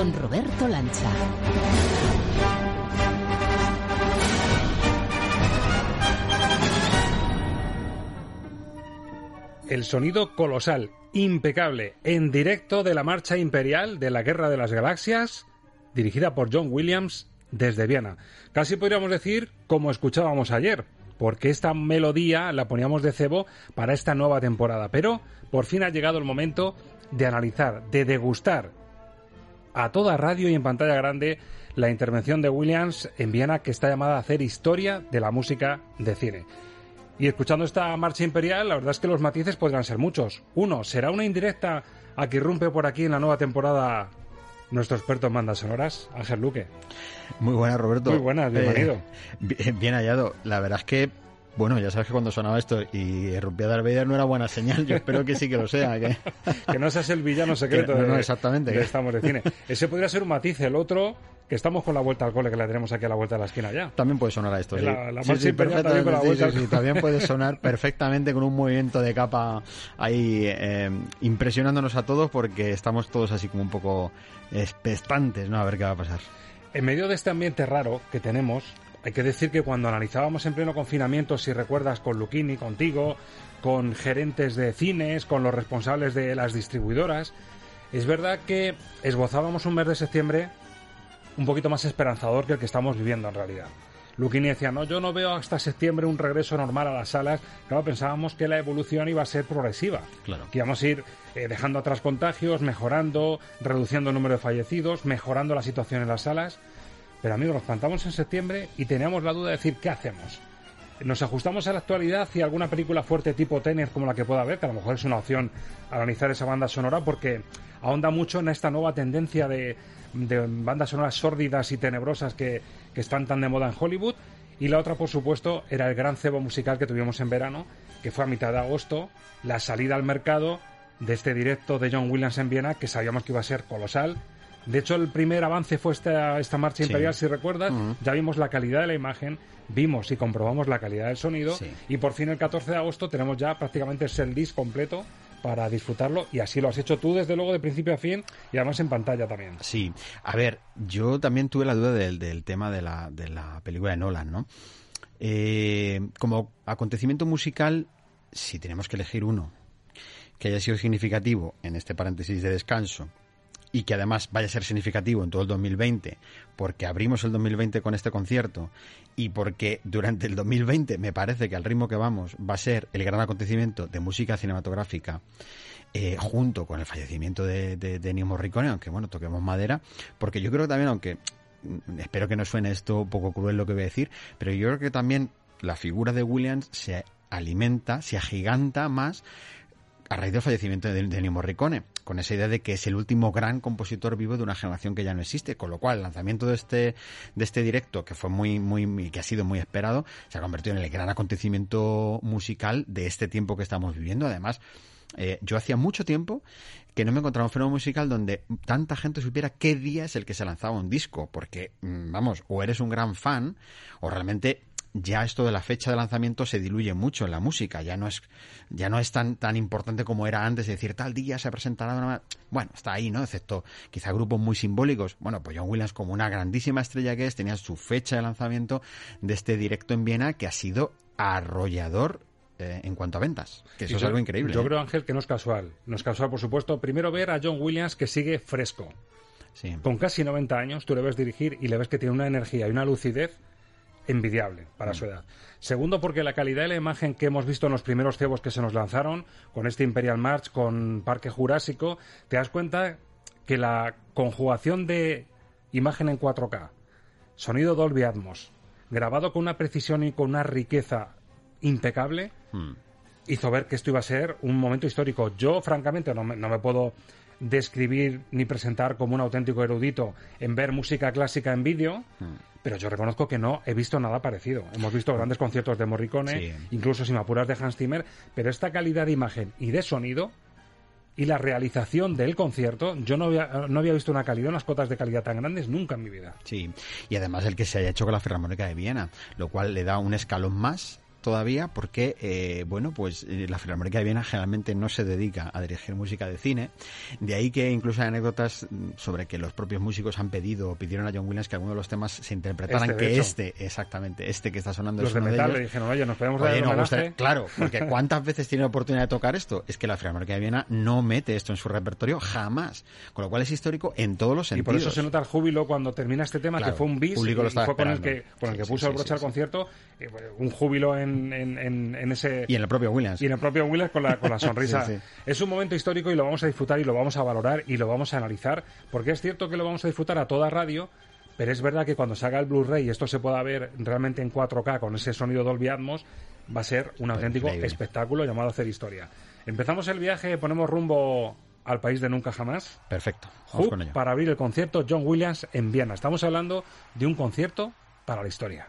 L: Con Roberto Lancha.
A: El sonido colosal, impecable, en directo de la marcha imperial de la Guerra de las Galaxias, dirigida por John Williams desde Viena. Casi podríamos decir como escuchábamos ayer, porque esta melodía la poníamos de cebo para esta nueva temporada. Pero por fin ha llegado el momento de analizar, de degustar a toda radio y en pantalla grande la intervención de Williams en Viena que está llamada a hacer historia de la música de cine. Y escuchando esta marcha imperial, la verdad es que los matices podrán ser muchos. Uno, ¿será una indirecta a que irrumpe por aquí en la nueva temporada nuestro experto en bandas sonoras, Ángel Luque?
M: Muy buenas, Roberto.
A: Muy buenas, bienvenido.
M: Eh, bien, bien hallado. La verdad es que bueno, ya sabes que cuando sonaba esto y rompía Darth Vader no era buena señal. Yo espero que sí que lo sea. Que,
A: que no seas el villano secreto
M: que, no, no, exactamente,
A: de, de Estamos de Cine. Ese podría ser un matiz. El otro, que estamos con la vuelta al cole, que la tenemos aquí a la vuelta de la esquina ya.
M: También puede sonar a esto, sí.
A: La, la
M: sí, sí,
A: perfectamente, con la vuelta
M: sí, también puede sonar perfectamente con un movimiento de capa ahí eh, impresionándonos a todos porque estamos todos así como un poco expectantes, ¿no? A ver qué va a pasar.
A: En medio de este ambiente raro que tenemos, hay que decir que cuando analizábamos en pleno confinamiento, si recuerdas, con Luquini, contigo, con gerentes de cines, con los responsables de las distribuidoras, es verdad que esbozábamos un mes de septiembre un poquito más esperanzador que el que estamos viviendo en realidad. Luquini decía, no, yo no veo hasta septiembre un regreso normal a las salas. Claro, pensábamos que la evolución iba a ser progresiva.
M: Claro.
A: Que íbamos a ir eh, dejando atrás contagios, mejorando, reduciendo el número de fallecidos, mejorando la situación en las salas. Pero amigos, nos plantamos en septiembre y teníamos la duda de decir, ¿qué hacemos? Nos ajustamos a la actualidad y alguna película fuerte tipo Tener como la que pueda haber, que a lo mejor es una opción analizar esa banda sonora porque ahonda mucho en esta nueva tendencia de, de bandas sonoras sórdidas y tenebrosas que, que están tan de moda en Hollywood. Y la otra, por supuesto, era el gran cebo musical que tuvimos en verano, que fue a mitad de agosto, la salida al mercado de este directo de John Williams en Viena, que sabíamos que iba a ser colosal. De hecho, el primer avance fue esta, esta marcha
M: Sí.
A: imperial, si recuerdas. Ya vimos la calidad de la imagen, vimos y comprobamos la calidad del sonido.
M: Sí.
A: Y por fin, el 14 de agosto, tenemos ya prácticamente el set list completo para disfrutarlo. Y así lo has hecho tú, desde luego, de principio a fin, y además en pantalla también.
M: Sí, a ver, yo también tuve la duda del, del tema de la, de la película de Nolan, ¿no? Eh, como acontecimiento musical, si tenemos que elegir uno que haya sido significativo en este paréntesis de descanso y que además vaya a ser significativo en todo el 2020, porque abrimos el 2020 con este concierto y porque durante el 2020 me parece que al ritmo que vamos va a ser el gran acontecimiento de música cinematográfica eh, junto con el fallecimiento de, de, de Morricone, aunque bueno, toquemos madera, porque yo creo que también, aunque mm, espero que no suene esto un poco cruel lo que voy a decir, pero yo creo que también la figura de Williams se alimenta, se agiganta más a raíz del fallecimiento de, de Morricone, con esa idea de que es el último gran compositor vivo de una generación que ya no existe, con lo cual el lanzamiento de este de este directo que fue muy muy que ha sido muy esperado, se ha convertido en el gran acontecimiento musical de este tiempo que estamos viviendo, además eh, yo hacía mucho tiempo que no me encontraba un fenómeno musical donde tanta gente supiera qué día es el que se lanzaba un disco, porque, mm, vamos, o eres un gran fan, o realmente ya esto de la fecha de lanzamiento se diluye mucho en la música, ya no es, ya no es tan, tan importante como era antes, de decir tal día se presentará una... Bueno, está ahí, ¿no? Excepto quizá grupos muy simbólicos. Bueno, pues John Williams, como una grandísima estrella que es, tenía su fecha de lanzamiento de este directo en Viena que ha sido arrollador eh, en cuanto a ventas, que eso es algo increíble.
A: Yo
M: ¿eh?
A: creo, Ángel, que no es casual. No es casual, por supuesto. Primero, ver a John Williams que sigue fresco.
M: Sí.
A: Con casi 90 años, tú le ves dirigir y le ves que tiene una energía y una lucidez envidiable para
M: Mm.
A: su edad. Segundo, porque la calidad de la imagen que hemos visto en los primeros cebos que se nos lanzaron, con este Imperial March, con Parque Jurásico, te das cuenta que la conjugación de imagen en 4K, sonido Dolby Atmos, grabado con una precisión y con una riqueza impecable,
M: Hmm.
A: hizo ver que esto iba a ser un momento histórico. Yo, francamente, no me, no me puedo describir ni presentar como un auténtico erudito en ver música clásica en vídeo,
M: Hmm.
A: Pero yo reconozco que no he visto nada parecido. Hemos visto grandes conciertos de Morricone,
M: Sí.
A: incluso sin apuras de Hans Zimmer, pero esta calidad de imagen y de sonido y la realización del concierto, yo no había, no había visto una calidad, unas cotas de calidad tan grandes nunca en mi vida.
M: Sí, y además el que se haya hecho con la Filarmónica de Viena, lo cual le da un escalón más todavía porque, eh, bueno, pues eh, la Filarmónica de Viena generalmente no se dedica a dirigir música de cine. De ahí que incluso hay anécdotas mm, sobre que los propios músicos han pedido o pidieron a John Williams que alguno de los temas se interpretaran
A: Este, de
M: que
A: hecho.
M: este, exactamente, este que está sonando
A: Los
M: es
A: de
M: uno
A: metal
M: ellos.
A: le dijeron, oye, nos podemos
M: Oye,
A: el homenaje?".
M: gustaría- claro, porque ¿cuántas veces tiene la oportunidad de tocar esto? Es que la Filarmónica de Viena no mete esto en su repertorio jamás. Con lo cual es histórico en todos los
A: Y
M: sentidos.
A: por eso se nota el júbilo cuando termina este tema,
M: Claro,
A: que fue un bis,
M: el
A: y fue con el que, con el que
M: sí,
A: puso el
M: sí,
A: broche
M: sí,
A: al concierto, eh, un júbilo en, en- en- en ese...
M: Y en el propio Williams.
A: Y en el propio Williams con la, con la sonrisa.
M: Sí, sí.
A: Es un momento histórico y lo vamos a disfrutar y lo vamos a valorar y lo vamos a analizar, porque es cierto que lo vamos a disfrutar a toda radio, pero es verdad que cuando salga el Blu-ray y esto se pueda ver realmente en 4K con ese sonido Dolby Atmos, va a ser un auténtico
M: increíble.
A: espectáculo llamado a hacer historia. Empezamos el viaje, ponemos rumbo al país de nunca jamás.
M: Perfecto. Vamos con ello.
A: para abrir el concierto John Williams en Viena. Estamos hablando de un concierto para la historia.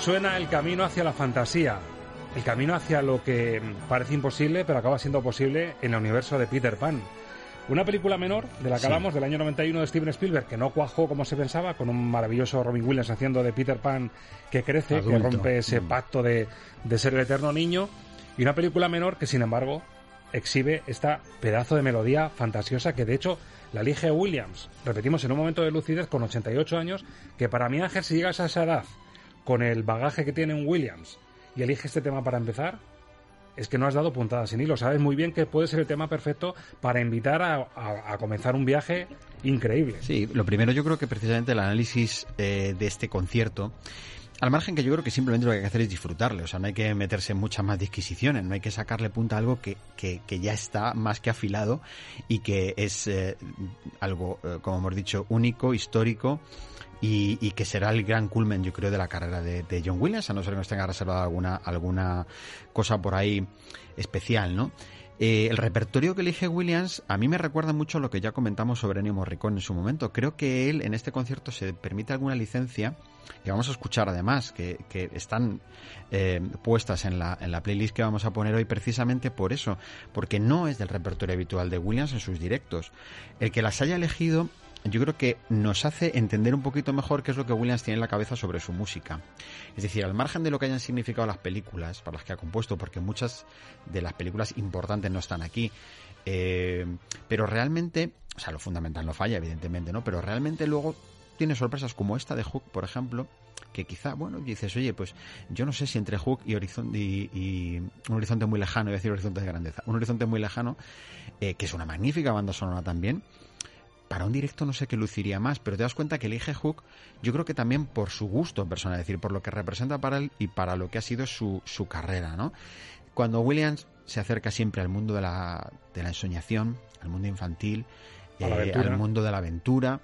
A: Suena el camino hacia la fantasía, el camino hacia lo que parece imposible, pero acaba siendo posible en el universo de Peter Pan. Una película menor de la que
M: Sí.
A: hablamos del año 91 de Steven Spielberg, que no cuajó como se pensaba, con un maravilloso Robin Williams haciendo de Peter Pan que crece, que rompe ese
M: Mm.
A: pacto de, de ser el eterno niño. Y una película menor que, sin embargo, exhibe esta pedazo de melodía fantasiosa que, de hecho, la elige Williams. Repetimos, en un momento de lucidez con 88 años, que para mí, Ángel, si llegas a esa edad con el bagaje que tiene un Williams y elige este tema para empezar, es que no has dado puntadas sin hilo. Sabes muy bien que puede ser el tema perfecto para invitar a, comenzar un viaje increíble.
M: Sí, lo primero yo creo que precisamente el análisis eh, de este concierto, al margen que yo creo que simplemente lo que hay que hacer es disfrutarle, o sea, no hay que meterse en muchas más disquisiciones, no hay que sacarle punta a algo que, que, que ya está más que afilado y que es eh, algo, eh, como hemos dicho, único, histórico. Y, y que será el gran culmen, yo creo, de la carrera de, John Williams, a no ser que nos tenga reservado alguna, alguna cosa por ahí especial, ¿no? Eh, el repertorio que elige Williams a mí me recuerda mucho a lo que ya comentamos sobre Ennio Morricone en su momento. Creo que él en este concierto se permite alguna licencia que vamos a escuchar además, que, que están eh, puestas en la, en la playlist que vamos a poner hoy precisamente por eso, porque no es del repertorio habitual de Williams en sus directos. El que las haya elegido yo creo que nos hace entender un poquito mejor qué es lo que Williams tiene en la cabeza sobre su música. Es decir, al margen de lo que hayan significado las películas para las que ha compuesto, porque muchas de las películas importantes no están aquí, eh, pero realmente, o sea, lo fundamental no falla, evidentemente, ¿no? Pero realmente luego tiene sorpresas como esta de Hook, por ejemplo, que quizá, bueno, dices, oye, pues yo no sé si entre Hook y, horizonte, y, un horizonte muy lejano, iba a decir horizonte de grandeza, un horizonte muy lejano, eh, que es una magnífica banda sonora también, para un directo no sé qué luciría más, pero te das cuenta que elige Hook, yo creo que también por su gusto personal, es decir, por lo que representa para él y para lo que ha sido su, su carrera, ¿no? Cuando Williams se acerca siempre al mundo de la, de la ensoñación, al mundo infantil, eh, al mundo de la aventura,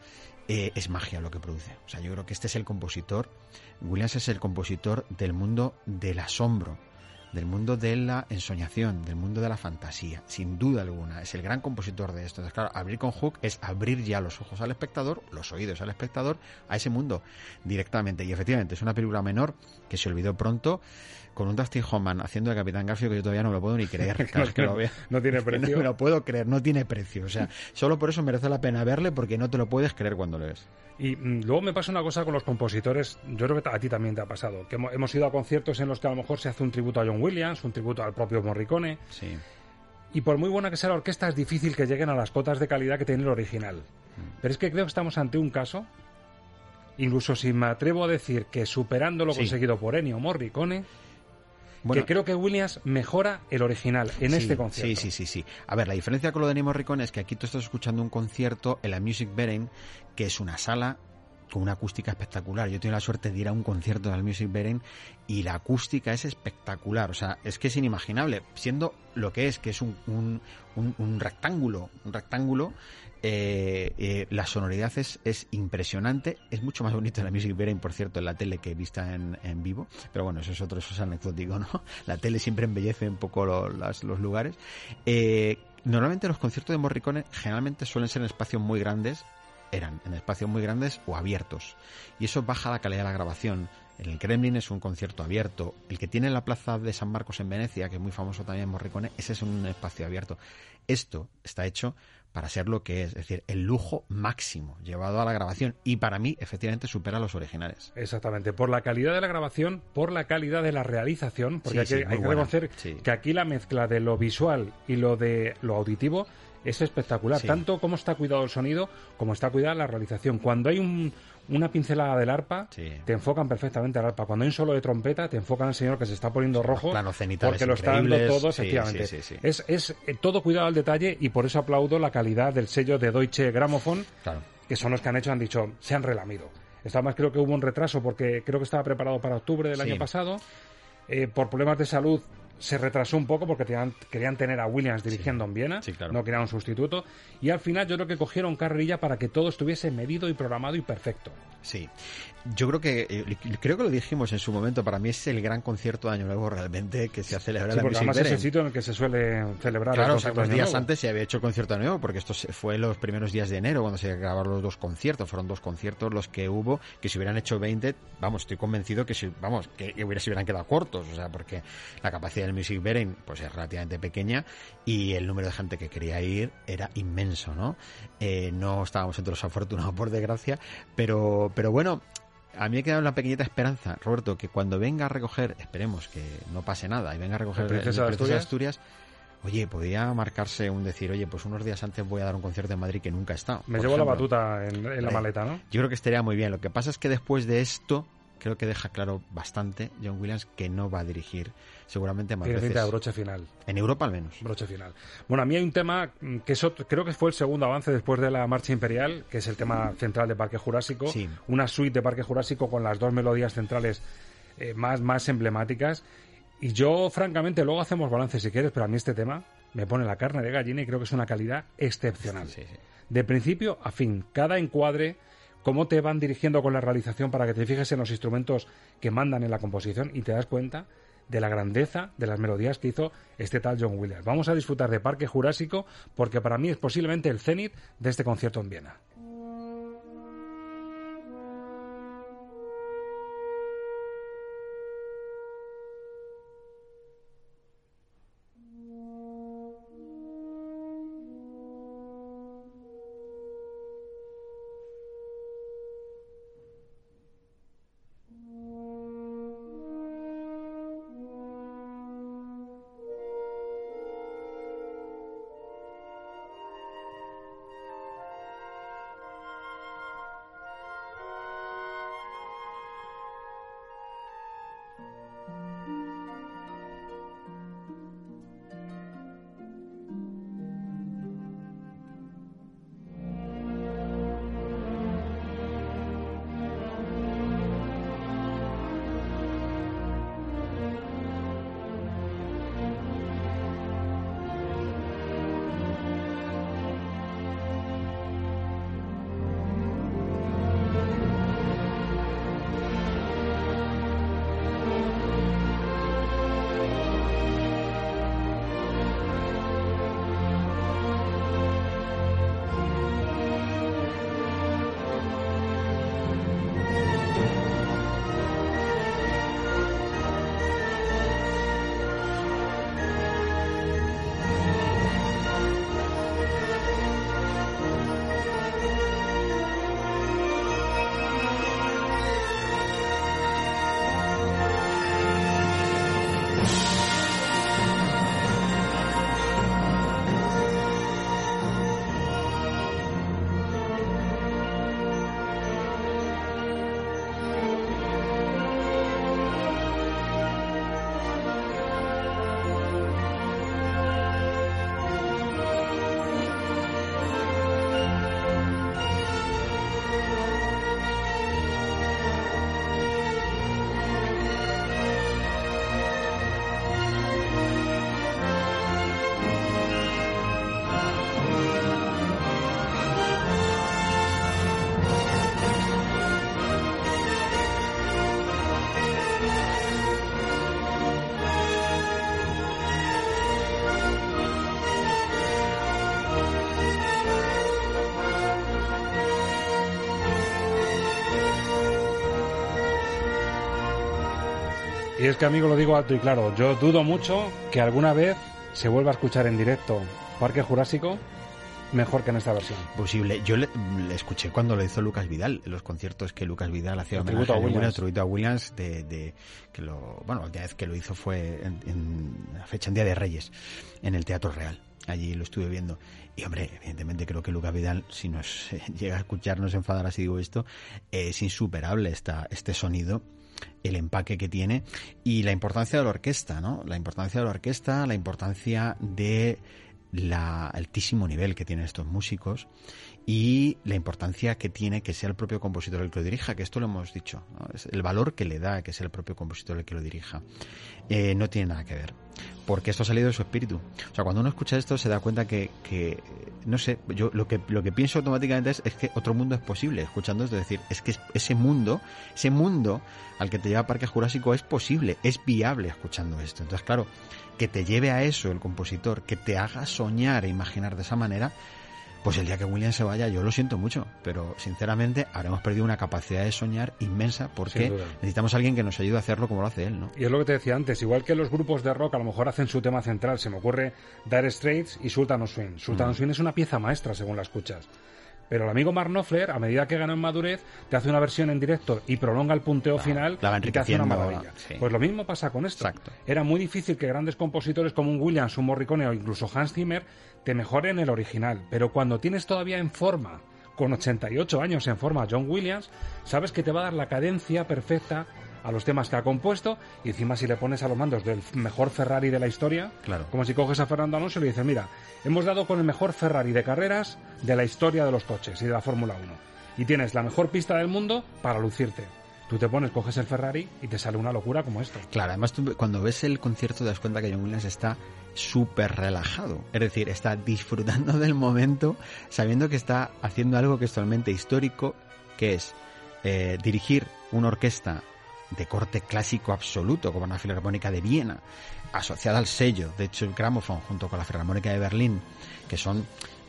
M: eh, es magia lo que produce. O sea, yo creo que este es el compositor, Williams es el compositor del mundo del asombro, del mundo de la ensoñación, del mundo de la fantasía, sin duda alguna. Es el gran compositor de esto. Entonces, claro, abrir con Hook es abrir ya los ojos al espectador, los oídos al espectador, a ese mundo directamente. Y efectivamente, es una película menor que se olvidó pronto, con un Dustin Hoffman haciendo de Capitán Garfio que yo todavía no me lo puedo ni creer. Que lo.
A: No tiene precio.
M: No me lo puedo creer, no tiene precio. O sea, solo por eso merece la pena verle porque no te lo puedes creer cuando lo ves.
A: Y mm, luego me pasa una cosa con los compositores, yo creo que a ti también te ha pasado, que hemo- hemos ido a conciertos en los que a lo mejor se hace un tributo a John Williams, un tributo al propio Morricone,
M: Sí.
A: y por muy buena que sea la orquesta es difícil que lleguen a las cotas de calidad que tiene el original.
M: Mm.
A: Pero es que creo que estamos ante un caso, incluso si me atrevo a decir que superando lo
M: Sí.
A: conseguido por Ennio Morricone,
M: Bueno,
A: que creo que Williams mejora el original en
M: Sí,
A: este concierto.
M: Sí, sí, sí, sí. A ver, la diferencia con lo de Ennio Morricone es que aquí tú estás escuchando un concierto en la Music Beren, que es una sala con una acústica espectacular. Yo tengo la suerte de ir a un concierto de la Music Beren y la acústica es espectacular. O sea, es que es inimaginable. Siendo lo que es, que es un, un, un- rectángulo, un rectángulo, eh, eh, la sonoridad es, es impresionante. Es mucho más bonito la Music Beren, por cierto, en la tele que vista en, en vivo. Pero bueno, eso es otro, eso es anecdótico, ¿no? La tele siempre embellece un poco los lugares. Eh, normalmente los conciertos de Morricone generalmente suelen ser en espacios muy grandes, eran en espacios muy grandes o abiertos. Y eso baja la calidad de la grabación. En el Kremlin es un concierto abierto. El que tiene la plaza de San Marcos en Venecia, que es muy famoso también en Morricone, ese es un espacio abierto. Esto está hecho para ser lo que es, es decir, el lujo máximo llevado a la grabación. Y para mí, efectivamente, supera a los originales.
A: Exactamente, por la calidad de la grabación, por la calidad de la realización, porque
M: Sí,
A: hay
M: sí,
A: que, hay que reconocer
M: Sí.
A: que aquí la mezcla de lo visual y lo de lo auditivo es espectacular,
M: Sí.
A: tanto como está cuidado el sonido como está cuidada la realización. Cuando hay un- una pincelada del arpa, te enfocan perfectamente al arpa. Cuando hay un solo de trompeta, te enfocan al señor que se está poniendo rojo
M: planos cenitales
A: porque lo está dando todo,
M: Sí,
A: efectivamente.
M: sí, sí, sí.
A: Es, es eh, todo cuidado al detalle y por eso aplaudo la calidad del sello de Deutsche Grammophon
M: Claro.
A: que son los que han hecho, han dicho, se han relamido. Esto además creo que hubo un retraso porque creo que estaba preparado para octubre del
M: Sí.
A: año pasado. Eh, por problemas de salud se retrasó un poco porque tenían- querían tener a Williams dirigiendo en Viena, no querían un sustituto. Y al final yo creo que cogieron carrerilla para que todo estuviese medido y programado y perfecto.
M: Sí. Yo creo que eh, creo que lo dijimos en su momento. Para mí es el gran concierto de Año Nuevo realmente que se ha celebrado
A: Sí,
M: en
A: porque
M: Music
A: además es el sitio en el que se suele celebrar el
M: Claro, o sea,
A: Año
M: días
A: Nuevo.
M: antes se había hecho el concierto de nuevo, porque esto fue los primeros días de enero cuando se grabaron los dos conciertos. Fueron dos conciertos los que hubo, que si hubieran hecho 20, vamos, estoy convencido que si, vamos, que hubiera, se hubieran quedado cortos, o sea, porque la capacidad del Music Beren, pues es relativamente pequeña y el número de gente que quería ir era inmenso, ¿no? Eh, no estábamos entre los afortunados, por desgracia, pero, pero bueno, a mí me queda una pequeñita esperanza, Roberto, que cuando venga a recoger, esperemos que no pase nada, y venga a recoger
A: ¿El Princesa de
M: Princesa de
A: Asturias?
M: Oye, podría marcarse un decir, oye, pues unos días antes voy a dar un concierto en Madrid que nunca he estado.
A: Me llevo la batuta en, en la
M: Eh,
A: maleta, ¿no?
M: Yo creo que estaría muy bien. Lo que pasa es que después de esto, creo que deja claro bastante John Williams que no va a dirigir seguramente más
A: Tiene
M: veces.
A: de broche final.
M: En Europa al menos.
A: Broche final. Bueno, a mí hay un tema que es otro- creo que fue el segundo avance después de la Marcha Imperial, que es el tema central de Parque Jurásico.
M: Sí.
A: Una suite de Parque Jurásico con las dos melodías centrales eh, más, más emblemáticas. Y yo, francamente, luego hacemos balance si quieres, pero a mí este tema me pone la carne de gallina y creo que es una calidad excepcional. De principio a fin, cada encuadre, cómo te van dirigiendo con la realización para que te fijes en los instrumentos que mandan en la composición y te das cuenta de la grandeza de las melodías que hizo este tal John Williams. Vamos a disfrutar de Parque Jurásico porque para mí es posiblemente el cenit de este concierto en Viena. Y es que, amigo, lo digo alto y claro, yo dudo mucho que alguna vez se vuelva a escuchar en directo Parque Jurásico mejor que en esta versión.
M: Posible. Yo le, le escuché cuando lo hizo Lucas Vidal, en los conciertos que Lucas Vidal hacía
A: tributo a
M: Williams, tributo a Williams de, de- que lo, bueno, la última vez que lo hizo fue en, en la fecha en Día de Reyes, en el Teatro Real. Allí lo estuve viendo. Y hombre, evidentemente creo que Lucas Vidal, si nos llega a escuchar, nos enfadará si digo esto, es insuperable esta, este sonido el empaque que tiene y la importancia de la orquesta, ¿no? La importancia de la orquesta, la importancia de la altísimo nivel que tienen estos músicos y la importancia que tiene que sea el propio compositor el que lo dirija, que esto lo hemos dicho, el valor que le da que sea el propio compositor el que lo dirija. Eh, no tiene nada que ver. porque esto ha salido de su espíritu. O sea, cuando uno escucha esto se da cuenta que no sé, yo lo que, lo que pienso automáticamente es, es que otro mundo es posible escuchando esto. Es decir, es que ese mundo, ese mundo al que te lleva Parque Jurásico es posible, es viable escuchando esto. Entonces, claro, que te lleve a eso el compositor, que te haga soñar e imaginar de esa manera, pues el día que Williams se vaya, yo lo siento mucho, pero sinceramente habremos perdido una capacidad de soñar inmensa porque necesitamos a alguien que nos ayude a hacerlo como lo hace él, ¿no?
A: Y es lo que te decía antes, igual que los grupos de rock a lo mejor hacen su tema central, se me ocurre Dire Straits y Sultan of Swing. Sultan of Swing es una pieza maestra según la escuchas. Pero el amigo Mark Knopfler, a medida que gana en madurez, te hace una versión en directo y prolonga el punteo final y te hace una maravilla. Pues lo mismo pasa con esto. Era muy difícil que grandes compositores como un Williams, un Morricone o incluso Hans Zimmer te mejoren el original. Pero cuando tienes todavía en forma, con 88 años en forma, John Williams, sabes que te va a dar la cadencia perfecta a los temas que ha compuesto y encima si le pones a los mandos del mejor Ferrari de la historia,
M: claro.
A: como si coges a Fernando Alonso y le dices, mira, hemos dado con el mejor Ferrari de carreras de la historia de los coches y de la Fórmula 1. Y tienes la mejor pista del mundo para lucirte. Tú te pones, coges el Ferrari y te sale una locura como esto.
M: Claro, además tú, cuando ves el concierto te das cuenta que John Williams está súper relajado. Es decir, está disfrutando del momento sabiendo que está haciendo algo que es totalmente histórico, que es eh, dirigir una orquesta de corte clásico absoluto, como la Filarmónica de Viena, asociada al sello de Gramophone junto con la Filarmónica de Berlín, que son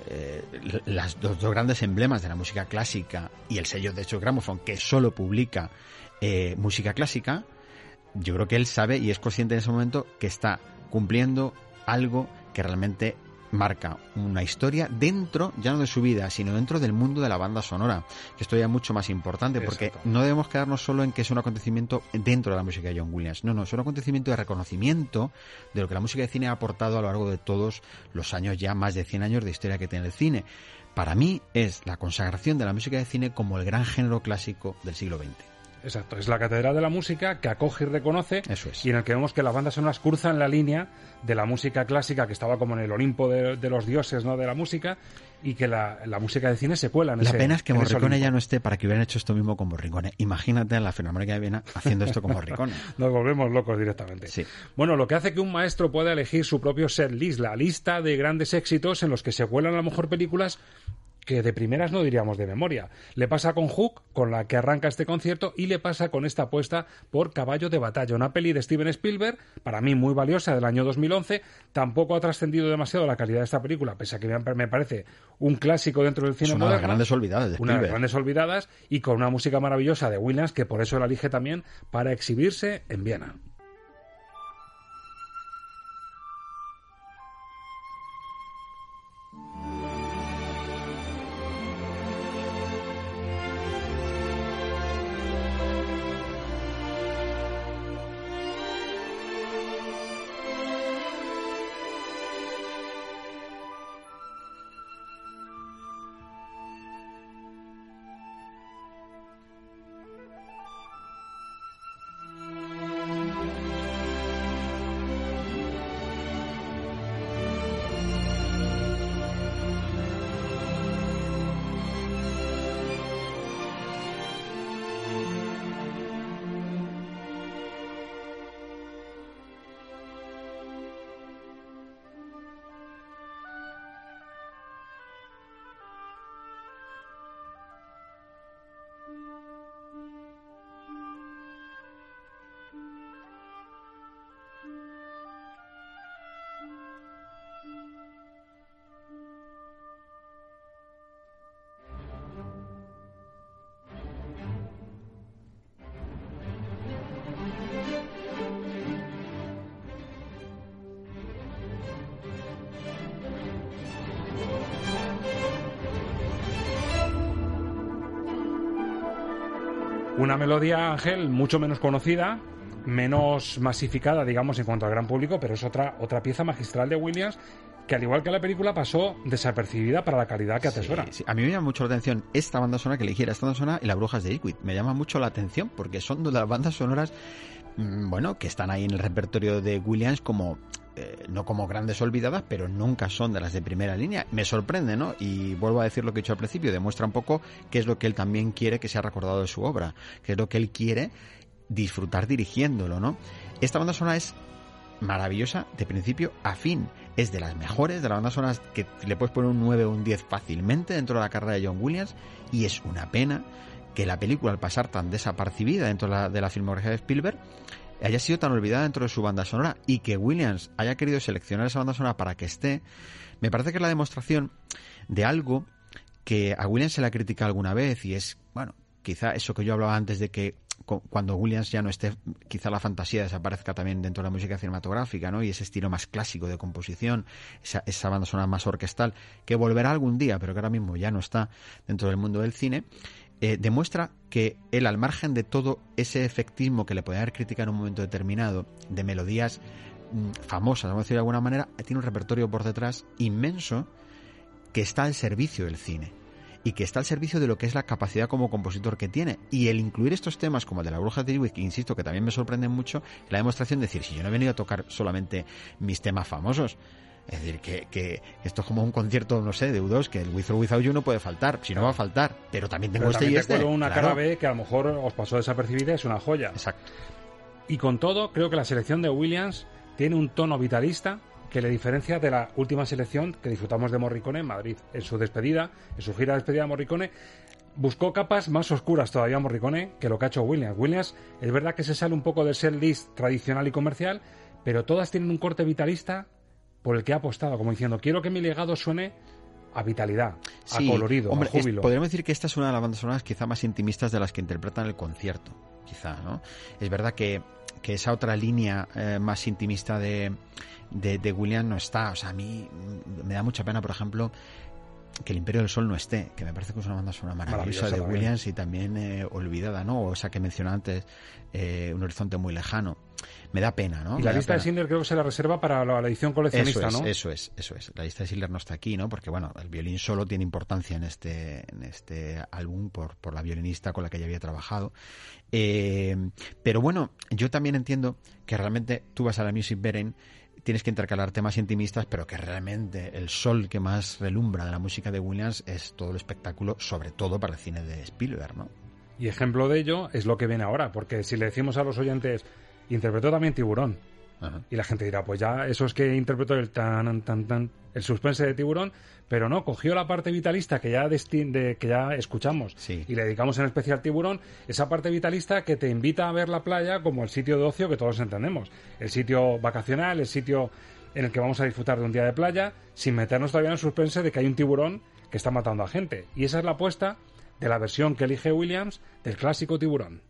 M: eh, las dos, grandes emblemas de la música clásica y el sello de hecho Gramophone, que solo publica eh, música clásica, yo creo que él sabe y es consciente en ese momento que está cumpliendo algo que realmente marca una historia dentro, ya no de su vida, sino dentro del mundo de la banda sonora, que esto ya es mucho más importante, porque no debemos quedarnos solo en que es un acontecimiento dentro de la música de John Williams, no, no, es un acontecimiento de reconocimiento de lo que la música de cine ha aportado a lo largo de todos los años, ya más de 100 años de historia que tiene el cine. Para mí es la consagración de la música de cine como el gran género clásico del siglo XX.
A: Exacto, es la catedral de la música que acoge y reconoce
M: Eso es.
A: y en el que vemos que las bandas sonoras cruzan la línea de la música clásica que estaba como en el Olimpo de, de los dioses no de la música y que la, la música de cine se cuela en
M: La
A: ese
M: pena es que Morricone ya no esté para que hubieran hecho esto mismo con Morricone. Imagínate a la Filarmónica de Viena haciendo esto con Morricone.
A: Nos volvemos locos directamente.
M: Sí.
A: Bueno, lo que hace que un maestro pueda elegir su propio set list, la lista de grandes éxitos en los que se cuelan a lo mejor películas que de primeras no diríamos de memoria. Le pasa con Hook, con la que arranca este concierto, y le pasa con esta apuesta por Caballo de Batalla, una peli de Steven Spielberg, para mí muy valiosa, del año 2011. Tampoco ha trascendido demasiado la calidad de esta película, pese a que me parece un clásico dentro del cine
M: Es una de las
A: moderno.
M: grandes olvidadas de
A: Una de las grandes olvidadas y con una música maravillosa de Williams, que por eso la elige también para exhibirse en Viena. Una melodía, Ángel, mucho menos conocida, menos masificada, digamos, en cuanto al gran público, pero es otra, otra pieza magistral de Williams que, al igual que la película, pasó desapercibida para la calidad que atesora.
M: Sí, a mí me llama mucho la atención esta banda sonora que eligiera esta banda sonora y las brujas de Eastwick. Me llama mucho la atención porque son de las bandas sonoras, mm, bueno, que están ahí en el repertorio de Williams como eh, no como grandes olvidadas, pero nunca son de las de primera línea. Me sorprende, ¿no? Y vuelvo a decir lo que he dicho al principio, demuestra un poco qué es lo que él también quiere que sea recordado de su obra, qué es lo que él quiere disfrutar dirigiéndolo, ¿no? Esta banda sonora es maravillosa de principio a fin. Es de las mejores, de las bandas sonoras que le puedes poner un 9 o un 10 fácilmente dentro de la carrera de John Williams y es una pena que la película al pasar tan desapercibida dentro de la, de la filmografía de Spielberg haya sido tan olvidada dentro de su banda sonora y que Williams haya querido seleccionar esa banda sonora para que esté, me parece que es la demostración de algo que a Williams se le ha criticado alguna vez y es, bueno, quizá eso que yo hablaba antes de que cuando Williams ya no esté, quizá la fantasía desaparezca también dentro de la música cinematográfica, ¿no? Y ese estilo más clásico de composición, esa, esa banda sonora más orquestal, que volverá algún día, pero que ahora mismo ya no está dentro del mundo del cine, eh, demuestra que él, al margen de todo ese efectismo que le puede haber criticado en un momento determinado, de melodías mm, famosas, vamos a decir de alguna manera, tiene un repertorio por detrás inmenso que está al servicio del cine y que está al servicio de lo que es la capacidad como compositor que tiene. Y el incluir estos temas como el de la bruja de Wick, que insisto que también me sorprende mucho, la demostración de decir, si yo no he venido a tocar solamente mis temas famosos, es decir, que, que, esto es como un concierto, no sé, de U2, que el With or Without You no puede faltar, si no va a faltar, pero también tengo
A: pero
M: este y
A: este. una
M: claro.
A: cara B que a lo mejor os pasó desapercibida, es una joya.
M: Exacto.
A: Y con todo, creo que la selección de Williams tiene un tono vitalista que le diferencia de la última selección que disfrutamos de Morricone en Madrid. En su despedida, en su gira de despedida de Morricone, buscó capas más oscuras todavía Morricone que lo que ha hecho Williams. Williams es verdad que se sale un poco del set list tradicional y comercial, pero todas tienen un corte vitalista por el que ha apostado, como diciendo, quiero que mi legado suene a vitalidad,
M: sí,
A: a colorido,
M: hombre,
A: a júbilo.
M: Es, podríamos decir que esta es una de las bandas sonoras quizá más intimistas de las que interpretan el concierto, quizá, ¿no? Es verdad que, que esa otra línea eh, más intimista de, de, de William no está. O sea, a mí me da mucha pena, por ejemplo, que el Imperio del Sol no esté, que me parece que es una banda sonora maravillosa, maravillosa de Williams y también eh, olvidada, ¿no? O esa que mencioné antes, eh, Un horizonte muy lejano. Me da pena, ¿no?
A: Y la lista de Schindler creo que se la reserva para la, la edición coleccionista,
M: eso es,
A: ¿no?
M: Eso es, eso es. La lista de Schindler no está aquí, ¿no? Porque, bueno, el violín solo tiene importancia en este, en este álbum por, por la violinista con la que ya había trabajado. Eh, pero bueno, yo también entiendo que realmente tú vas a la Music Beren tienes que intercalar temas intimistas, pero que realmente el sol que más relumbra de la música de Williams es todo el espectáculo, sobre todo para el cine de Spielberg, ¿no?
A: Y ejemplo de ello es lo que viene ahora, porque si le decimos a los oyentes, interpretó también Tiburón,
M: Ajá.
A: y la gente dirá, pues ya eso es que interpretó el tan, tan, tan, el suspense de Tiburón, pero no, cogió la parte vitalista que ya, de, que ya escuchamos
M: sí.
A: y le dedicamos en especial Tiburón, esa parte vitalista que te invita a ver la playa como el sitio de ocio que todos entendemos, el sitio vacacional, el sitio en el que vamos a disfrutar de un día de playa, sin meternos todavía en el suspense de que hay un tiburón que está matando a gente. Y esa es la apuesta de la versión que elige Williams del clásico Tiburón.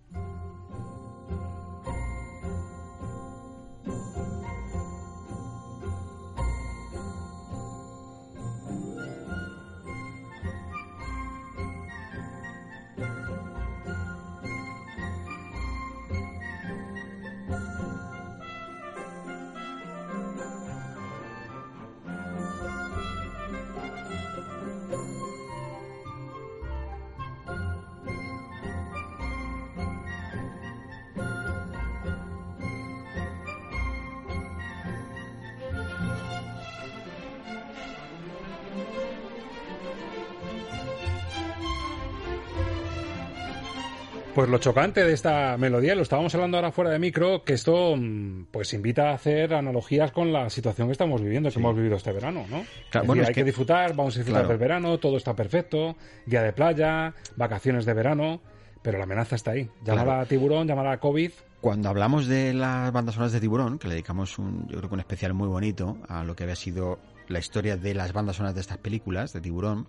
A: Pues lo chocante de esta melodía, lo estábamos hablando ahora fuera de micro, que esto pues invita a hacer analogías con la situación que estamos viviendo, que sí. hemos vivido este verano, ¿no?
M: Claro,
A: es
M: bueno,
A: decir,
M: es
A: hay
M: que...
A: que... disfrutar, vamos a disfrutar
M: Claro.
A: del verano, todo está perfecto, día de playa, vacaciones de verano, pero la amenaza está ahí. Llámala
M: Claro.
A: a tiburón, llámala a COVID.
M: Cuando hablamos de las bandas sonoras de Tiburón, que le dedicamos un, yo creo que un especial muy bonito a lo que había sido la historia de las bandas sonoras de estas películas de Tiburón,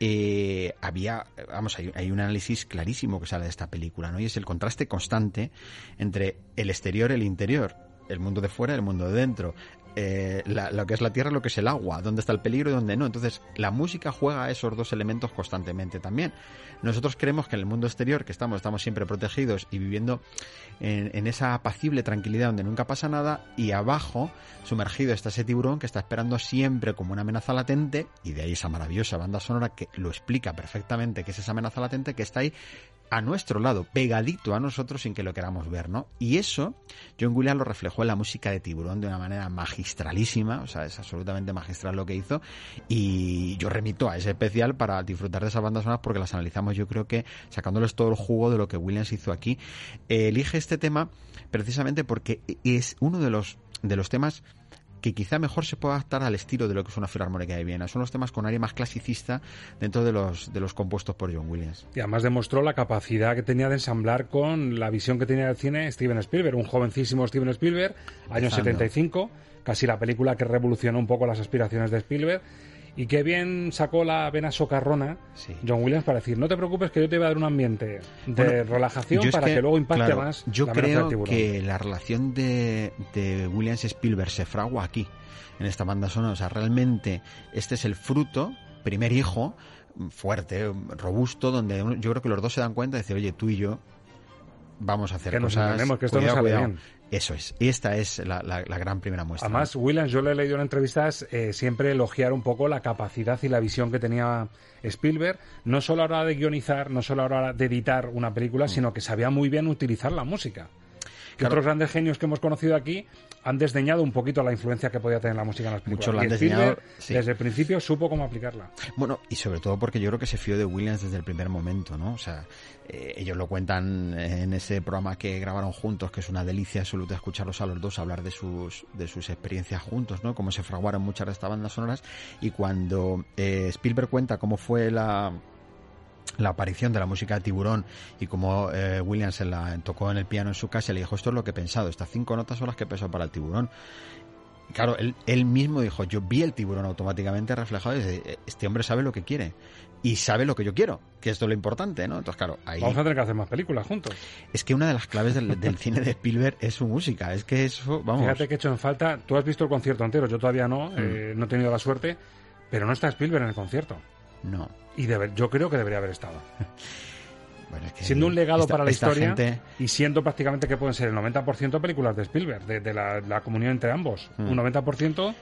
M: eh, había, vamos, hay, hay, un análisis clarísimo que sale de esta película, ¿no? Y es el contraste constante entre el exterior y el interior, el mundo de fuera y el mundo de dentro. Eh, lo que es la tierra, lo que es el agua, dónde está el peligro y dónde no. Entonces, la música juega esos dos elementos constantemente también. Nosotros creemos que en el mundo exterior, que estamos, estamos siempre protegidos y viviendo en, en, esa apacible tranquilidad donde nunca pasa nada, y abajo, sumergido, está ese tiburón que está esperando siempre como una amenaza latente, y de ahí esa maravillosa banda sonora que lo explica perfectamente, que es esa amenaza latente que está ahí a nuestro lado, pegadito a nosotros sin que lo queramos ver, ¿no? Y eso John Williams lo reflejó en la música de Tiburón de una manera magistralísima, o sea, es absolutamente magistral lo que hizo y yo remito a ese especial para disfrutar de esas bandas sonoras porque las analizamos yo creo que sacándoles todo el jugo de lo que Williams hizo aquí. elige este tema precisamente porque es uno de los de los temas que quizá mejor se pueda adaptar al estilo de lo que es una filarmónica de Viena. Son los temas con área más clasicista dentro de los, de los compuestos por John Williams.
A: Y además demostró la capacidad que tenía de ensamblar con la visión que tenía del cine Steven Spielberg, un jovencísimo Steven Spielberg, año 75, casi la película que revolucionó un poco las aspiraciones de Spielberg y qué bien sacó la vena socarrona John Williams para decir, no te preocupes que yo te voy a dar un ambiente de relajación para que, luego impacte más.
M: Yo creo que la relación de, de Williams Spielberg se fragua aquí, en esta banda sonora. O sea, realmente este es el fruto, primer hijo, fuerte, robusto, donde yo creo que los dos se dan cuenta de decir, oye, tú y yo vamos a hacer
A: que
M: cosas.
A: Que esto no bien.
M: Eso es. Y esta es la, gran primera muestra.
A: Además, Williams, yo le he leído en entrevistas eh, siempre elogiar un poco la capacidad y la visión que tenía Spielberg, no solo a la hora de guionizar, no solo a la hora de editar una película, mm. sino que sabía muy bien utilizar la música que otros grandes genios que hemos conocido aquí han desdeñado un poquito la influencia que podía tener la música en las películas.
M: Muchos la han desdeñado.
A: Desde el principio supo cómo aplicarla.
M: Bueno, y sobre todo porque yo creo que se fió de Williams desde el primer momento, ¿no? O sea, eh, ellos lo cuentan en ese programa que grabaron juntos, que es una delicia absoluta escucharlos a los dos hablar de sus, de sus experiencias juntos, ¿no? Cómo se fraguaron muchas de estas bandas sonoras. Y cuando eh, Spielberg cuenta cómo fue la la aparición de la música de Tiburón y como eh, Williams se la tocó en el piano en su casa, le dijo, esto es lo que he pensado, estas cinco notas son las que he pensado para el Tiburón. claro, él, él, mismo dijo, yo vi el tiburón automáticamente reflejado y dice, este hombre sabe lo que quiere y sabe lo que yo quiero, que esto es lo importante, ¿no? Entonces, claro, ahí...
A: Vamos a tener que hacer más películas juntos.
M: Es que una de las claves del, cine de Spielberg es su música, es que eso, vamos...
A: Fíjate que he hecho en falta, tú has visto el concierto entero, yo todavía no, mm. eh, no he tenido la suerte, pero no está Spielberg en el concierto.
M: No.
A: Y yo creo que debería haber estado. siendo un legado para la historia y siendo prácticamente que pueden ser el 90% películas de Spielberg, de, la, comunión entre ambos. Mm. Un 90%.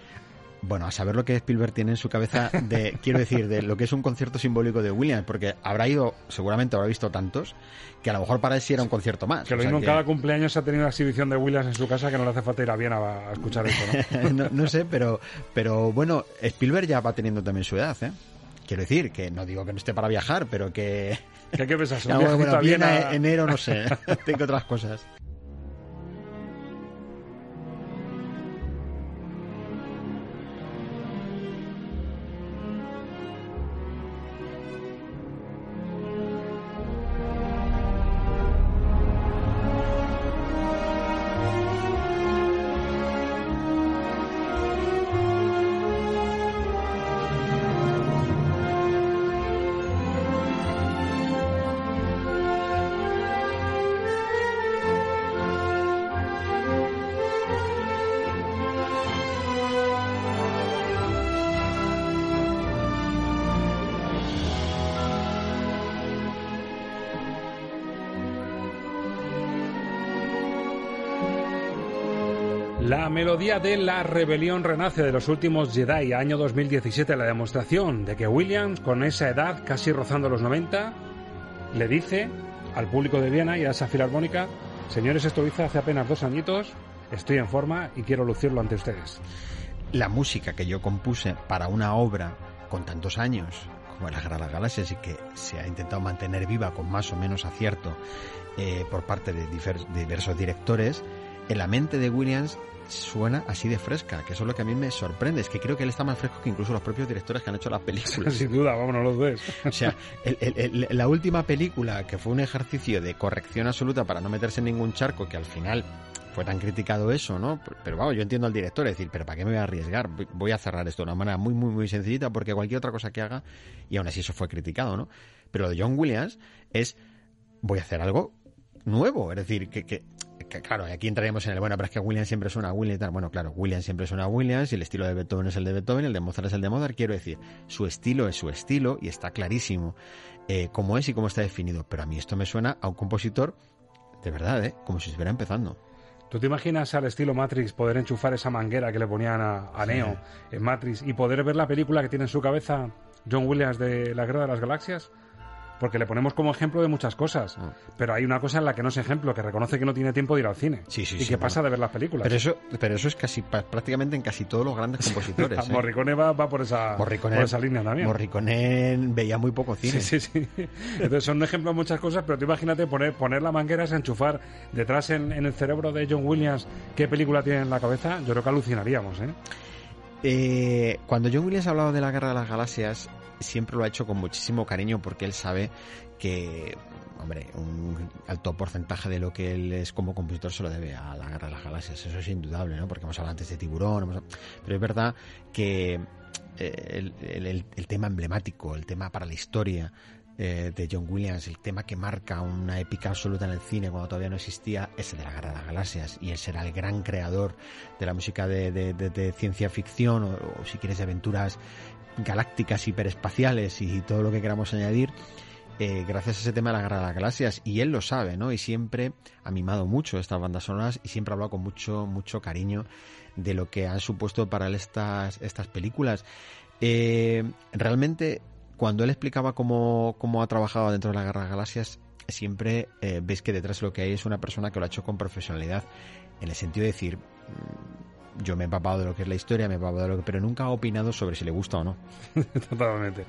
M: Bueno, a saber lo que Spielberg tiene en su cabeza de, quiero decir, de lo que es un concierto simbólico de Williams, porque habrá ido, seguramente habrá visto tantos, que a lo mejor para él sí era un concierto más.
A: Que lo mismo en cada cumpleaños ha tenido una exhibición de Williams en su casa que no le hace falta ir a Viena a, escuchar eso,
M: ¿no? no, sé, pero, pero bueno, Spielberg ya va teniendo también su edad, ¿eh? Quiero decir, que no digo que no esté para viajar, pero que...
A: ¿Qué, qué pensás?
M: No, bueno, viene enero, no sé. Tengo otras cosas.
A: La melodía de La Rebelión Renace de los últimos Jedi, año 2017, la demostración de que Williams, con esa edad, casi rozando los 90, le dice al público de Viena y a esa filarmónica, señores, esto hice hace apenas dos añitos, estoy en forma y quiero lucirlo ante ustedes.
M: La música que yo compuse para una obra con tantos años, como La Guerra de las Galaxias, y que se ha intentado mantener viva con más o menos acierto eh, por parte de diversos directores, en la mente de Williams suena así de fresca, que eso es lo que a mí me sorprende, es que creo que él está más fresco que incluso los propios directores que han hecho las películas.
A: Sin duda, vámonos los ves.
M: O sea, la última película, que fue un ejercicio de corrección absoluta para no meterse en ningún charco, que al final fue tan criticado eso, ¿no? Pero vamos, yo entiendo al director, es decir, pero ¿para qué me voy a arriesgar? Voy a cerrar esto de una manera muy, muy, muy sencillita, porque cualquier otra cosa que haga, y aún así eso fue criticado, ¿no? Pero lo de John Williams es, voy a hacer algo nuevo, es decir, que, que claro, aquí entraríamos en el, bueno, pero es que Williams siempre suena a Williams y tal. Bueno, claro, Williams siempre suena a Williams y el estilo de Beethoven es el de Beethoven, el de Mozart es el de Mozart. Quiero decir, su estilo es su estilo y está clarísimo eh, cómo es y cómo está definido. Pero a mí esto me suena a un compositor de verdad, ¿eh? Como si estuviera empezando.
A: ¿Tú te imaginas al estilo Matrix poder enchufar esa manguera que le ponían a, Neo en Matrix y poder ver la película que tiene en su cabeza John Williams de La Guerra de las Galaxias? Porque le ponemos como ejemplo de muchas cosas. Pero hay una cosa en la que no es ejemplo, que reconoce que no tiene tiempo de ir al cine.
M: Sí, sí,
A: y
M: sí,
A: que
M: bueno.
A: pasa de ver las películas.
M: Pero eso, pero eso es casi prácticamente en casi todos los grandes compositores. ¿eh?
A: Morricone va, va por, esa,
M: Morricone,
A: por esa línea también.
M: Morricone veía muy poco cine.
A: Sí, sí, sí. Entonces son ejemplos de muchas cosas, pero tú imagínate poner, poner la manguera, es enchufar detrás en, en el cerebro de John Williams qué película tiene en la cabeza, yo creo que alucinaríamos, ¿eh?
M: Eh, cuando John Williams ha hablado de la Guerra de las Galaxias, siempre lo ha hecho con muchísimo cariño porque él sabe que, hombre, un alto porcentaje de lo que él es como compositor se lo debe a la Guerra de las Galaxias. Eso es indudable, ¿no? Porque hemos hablado antes de Tiburón, hemos- pero es verdad que eh, el, el- el- el tema emblemático, el tema para la historia eh, de John Williams, el tema que marca una épica absoluta en el cine cuando todavía no existía, es el de la Guerra de las Galaxias. Y él será el gran creador de la música de, de- ciencia ficción o, o, si quieres de aventuras galácticas, hiperespaciales y todo lo que queramos añadir. eh, gracias a ese tema de la Guerra de las Galaxias y él lo sabe, ¿no? Y siempre ha mimado mucho estas bandas sonoras y siempre ha hablado con mucho mucho cariño de lo que han supuesto para él estas estas películas. Eh, realmente cuando él explicaba cómo, cómo ha trabajado dentro de la Guerra de Galaxias, siempre eh, ves que detrás de lo que hay es una persona que lo ha hecho con profesionalidad, en el sentido de decir, mm, yo me he empapado de lo que es la historia, me he empapado de lo que, pero nunca ha opinado sobre si le gusta o no.
A: Totalmente.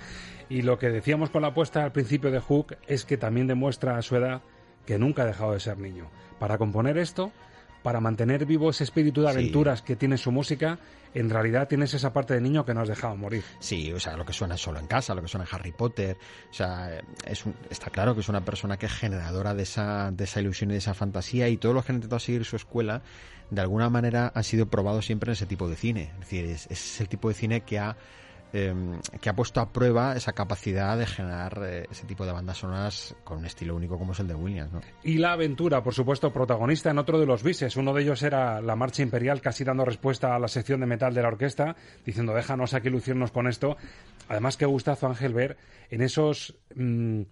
A: Y lo que decíamos con la apuesta al principio de Hook es que también demuestra a su edad que nunca ha dejado de ser niño. Para componer esto, para mantener vivo ese espíritu de
M: Sí.
A: aventuras que tiene su música, en realidad tienes esa parte de niño que no has dejado morir.
M: Sí, o sea, lo que suena solo en casa, lo que suena en Harry Potter, o sea, es un- está claro que es una persona que es generadora de esa, de esa ilusión y de esa fantasía y todos los que han intentado seguir su escuela, de alguna manera han sido probados siempre en ese tipo de cine. Es decir, es, es el tipo de cine que ha eh, que ha puesto a prueba esa capacidad de generar eh, ese tipo de bandas sonoras con un estilo único como es el de Williams, ¿no?
A: Y la aventura, por supuesto, protagonista en otro de los bises. Uno de ellos era la Marcha Imperial, casi dando respuesta a la sección de metal de la orquesta, diciendo, déjanos aquí lucirnos con esto. Además, qué gustazo, Ángel, ver en esos mm,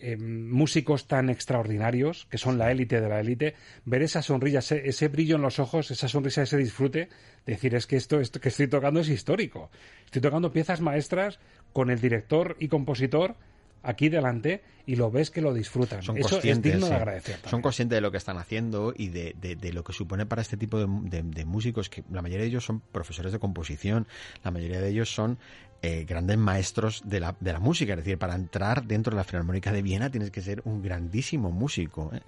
A: eh, músicos tan extraordinarios, que son la élite de la élite, ver esa sonrisa, ese, ese brillo en los ojos, esa sonrisa, ese disfrute, decir, es que esto, esto que estoy tocando es histórico. Estoy tocando piezas maestras con el director y compositor aquí delante y lo ves que lo disfrutan.
M: son
A: Eso es
M: conscientes,
A: digno de agradecer. también.
M: Son conscientes de lo que están haciendo y de, de- de lo que supone para este tipo de, de- de músicos, que la mayoría de ellos son profesores de composición, la mayoría de ellos son eh, grandes maestros de la, de la música. Es decir, para entrar dentro de la Filarmónica de Viena tienes que ser un grandísimo músico. ¿eh?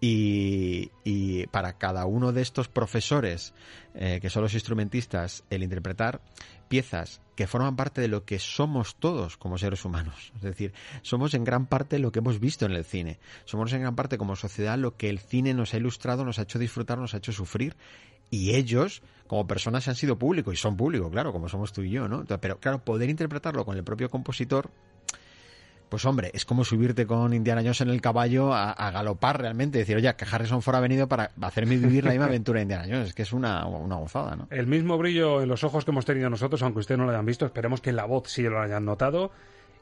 M: Y, y para cada uno de estos profesores, eh, que son los instrumentistas, el interpretar piezas que forman parte de lo que somos todos como seres humanos. Es decir, somos en gran parte lo que hemos visto en el cine. Somos en gran parte como sociedad lo que el cine nos ha ilustrado, nos ha hecho disfrutar, nos ha hecho sufrir. Y ellos, como personas, se han sido públicos, y son públicos, claro, como somos tú y yo, ¿no? Pero claro, poder interpretarlo con el propio compositor, pues hombre, es como subirte con Indiana Jones en el caballo a, a galopar realmente, decir, oye, que Harrison Ford ha venido para hacerme vivir la misma aventura de Indiana Jones, es que es una, una gozada, ¿no?
A: El mismo brillo en los ojos que hemos tenido nosotros, aunque ustedes no lo hayan visto, esperemos que en la voz sí lo hayan notado.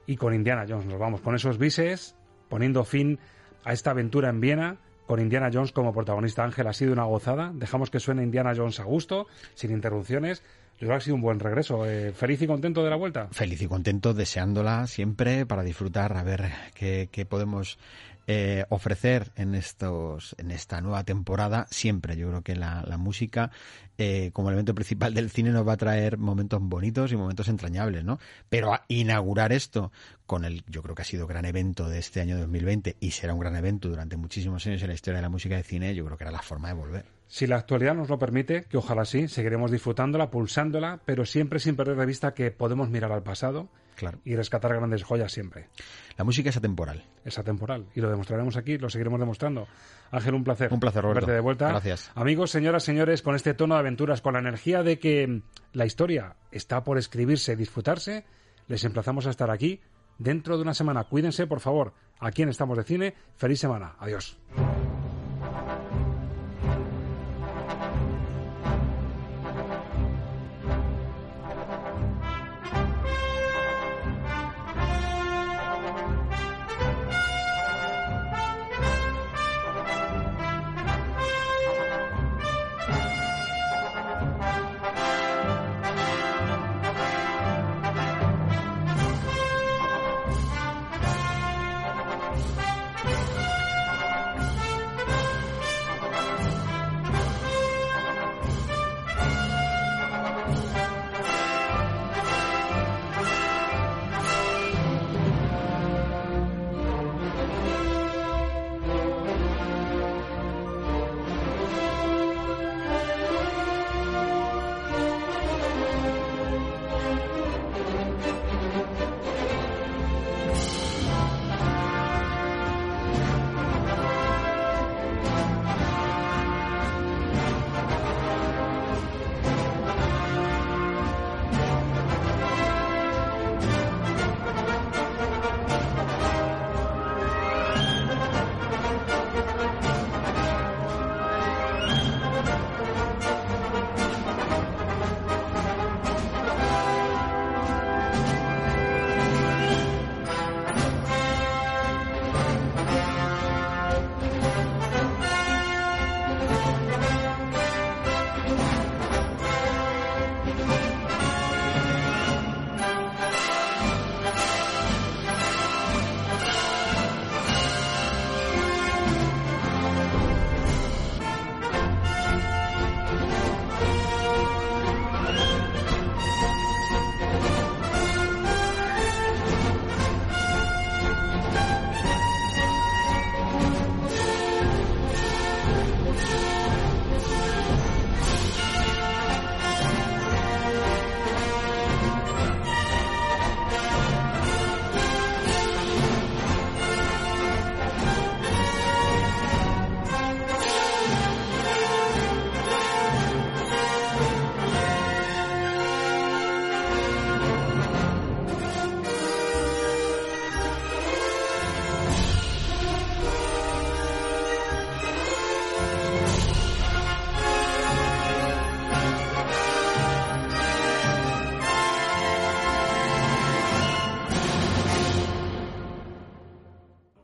A: Y con Indiana Jones nos vamos, con esos bises, poniendo fin a esta aventura en Viena, con Indiana Jones como protagonista. Ángel, ha sido una gozada. Dejamos que suene Indiana Jones a gusto, sin interrupciones. Yo que ha sido un buen regreso. Eh, ¿Feliz y contento de la vuelta?
M: Feliz y contento, deseándola siempre para disfrutar, a ver qué, qué podemos eh, ofrecer en estos en esta nueva temporada siempre yo creo que la, la música eh, como elemento principal del cine nos va a traer momentos bonitos y momentos entrañables no pero a inaugurar esto con el yo creo que ha sido gran evento de este año 2020 y será un gran evento durante muchísimos años en la historia de la música de cine yo creo que era la forma de volver.
A: Si la actualidad nos lo permite, que ojalá sí, seguiremos disfrutándola, pulsándola, pero siempre sin perder de vista que podemos mirar al pasado
M: claro.
A: y rescatar grandes joyas siempre.
M: La música es atemporal
A: Es atemporal y lo demostraremos aquí, lo seguiremos demostrando. Ángel, un placer.
M: Un placer, Roberto.
A: Verte de vuelta.
M: Gracias.
A: Amigos, señoras, señores, con este tono de aventuras, con la energía de que la historia está por escribirse, disfrutarse, les emplazamos a estar aquí dentro de una semana. Cuídense, por favor. Aquí en Estamos de Cine. Feliz semana. Adiós.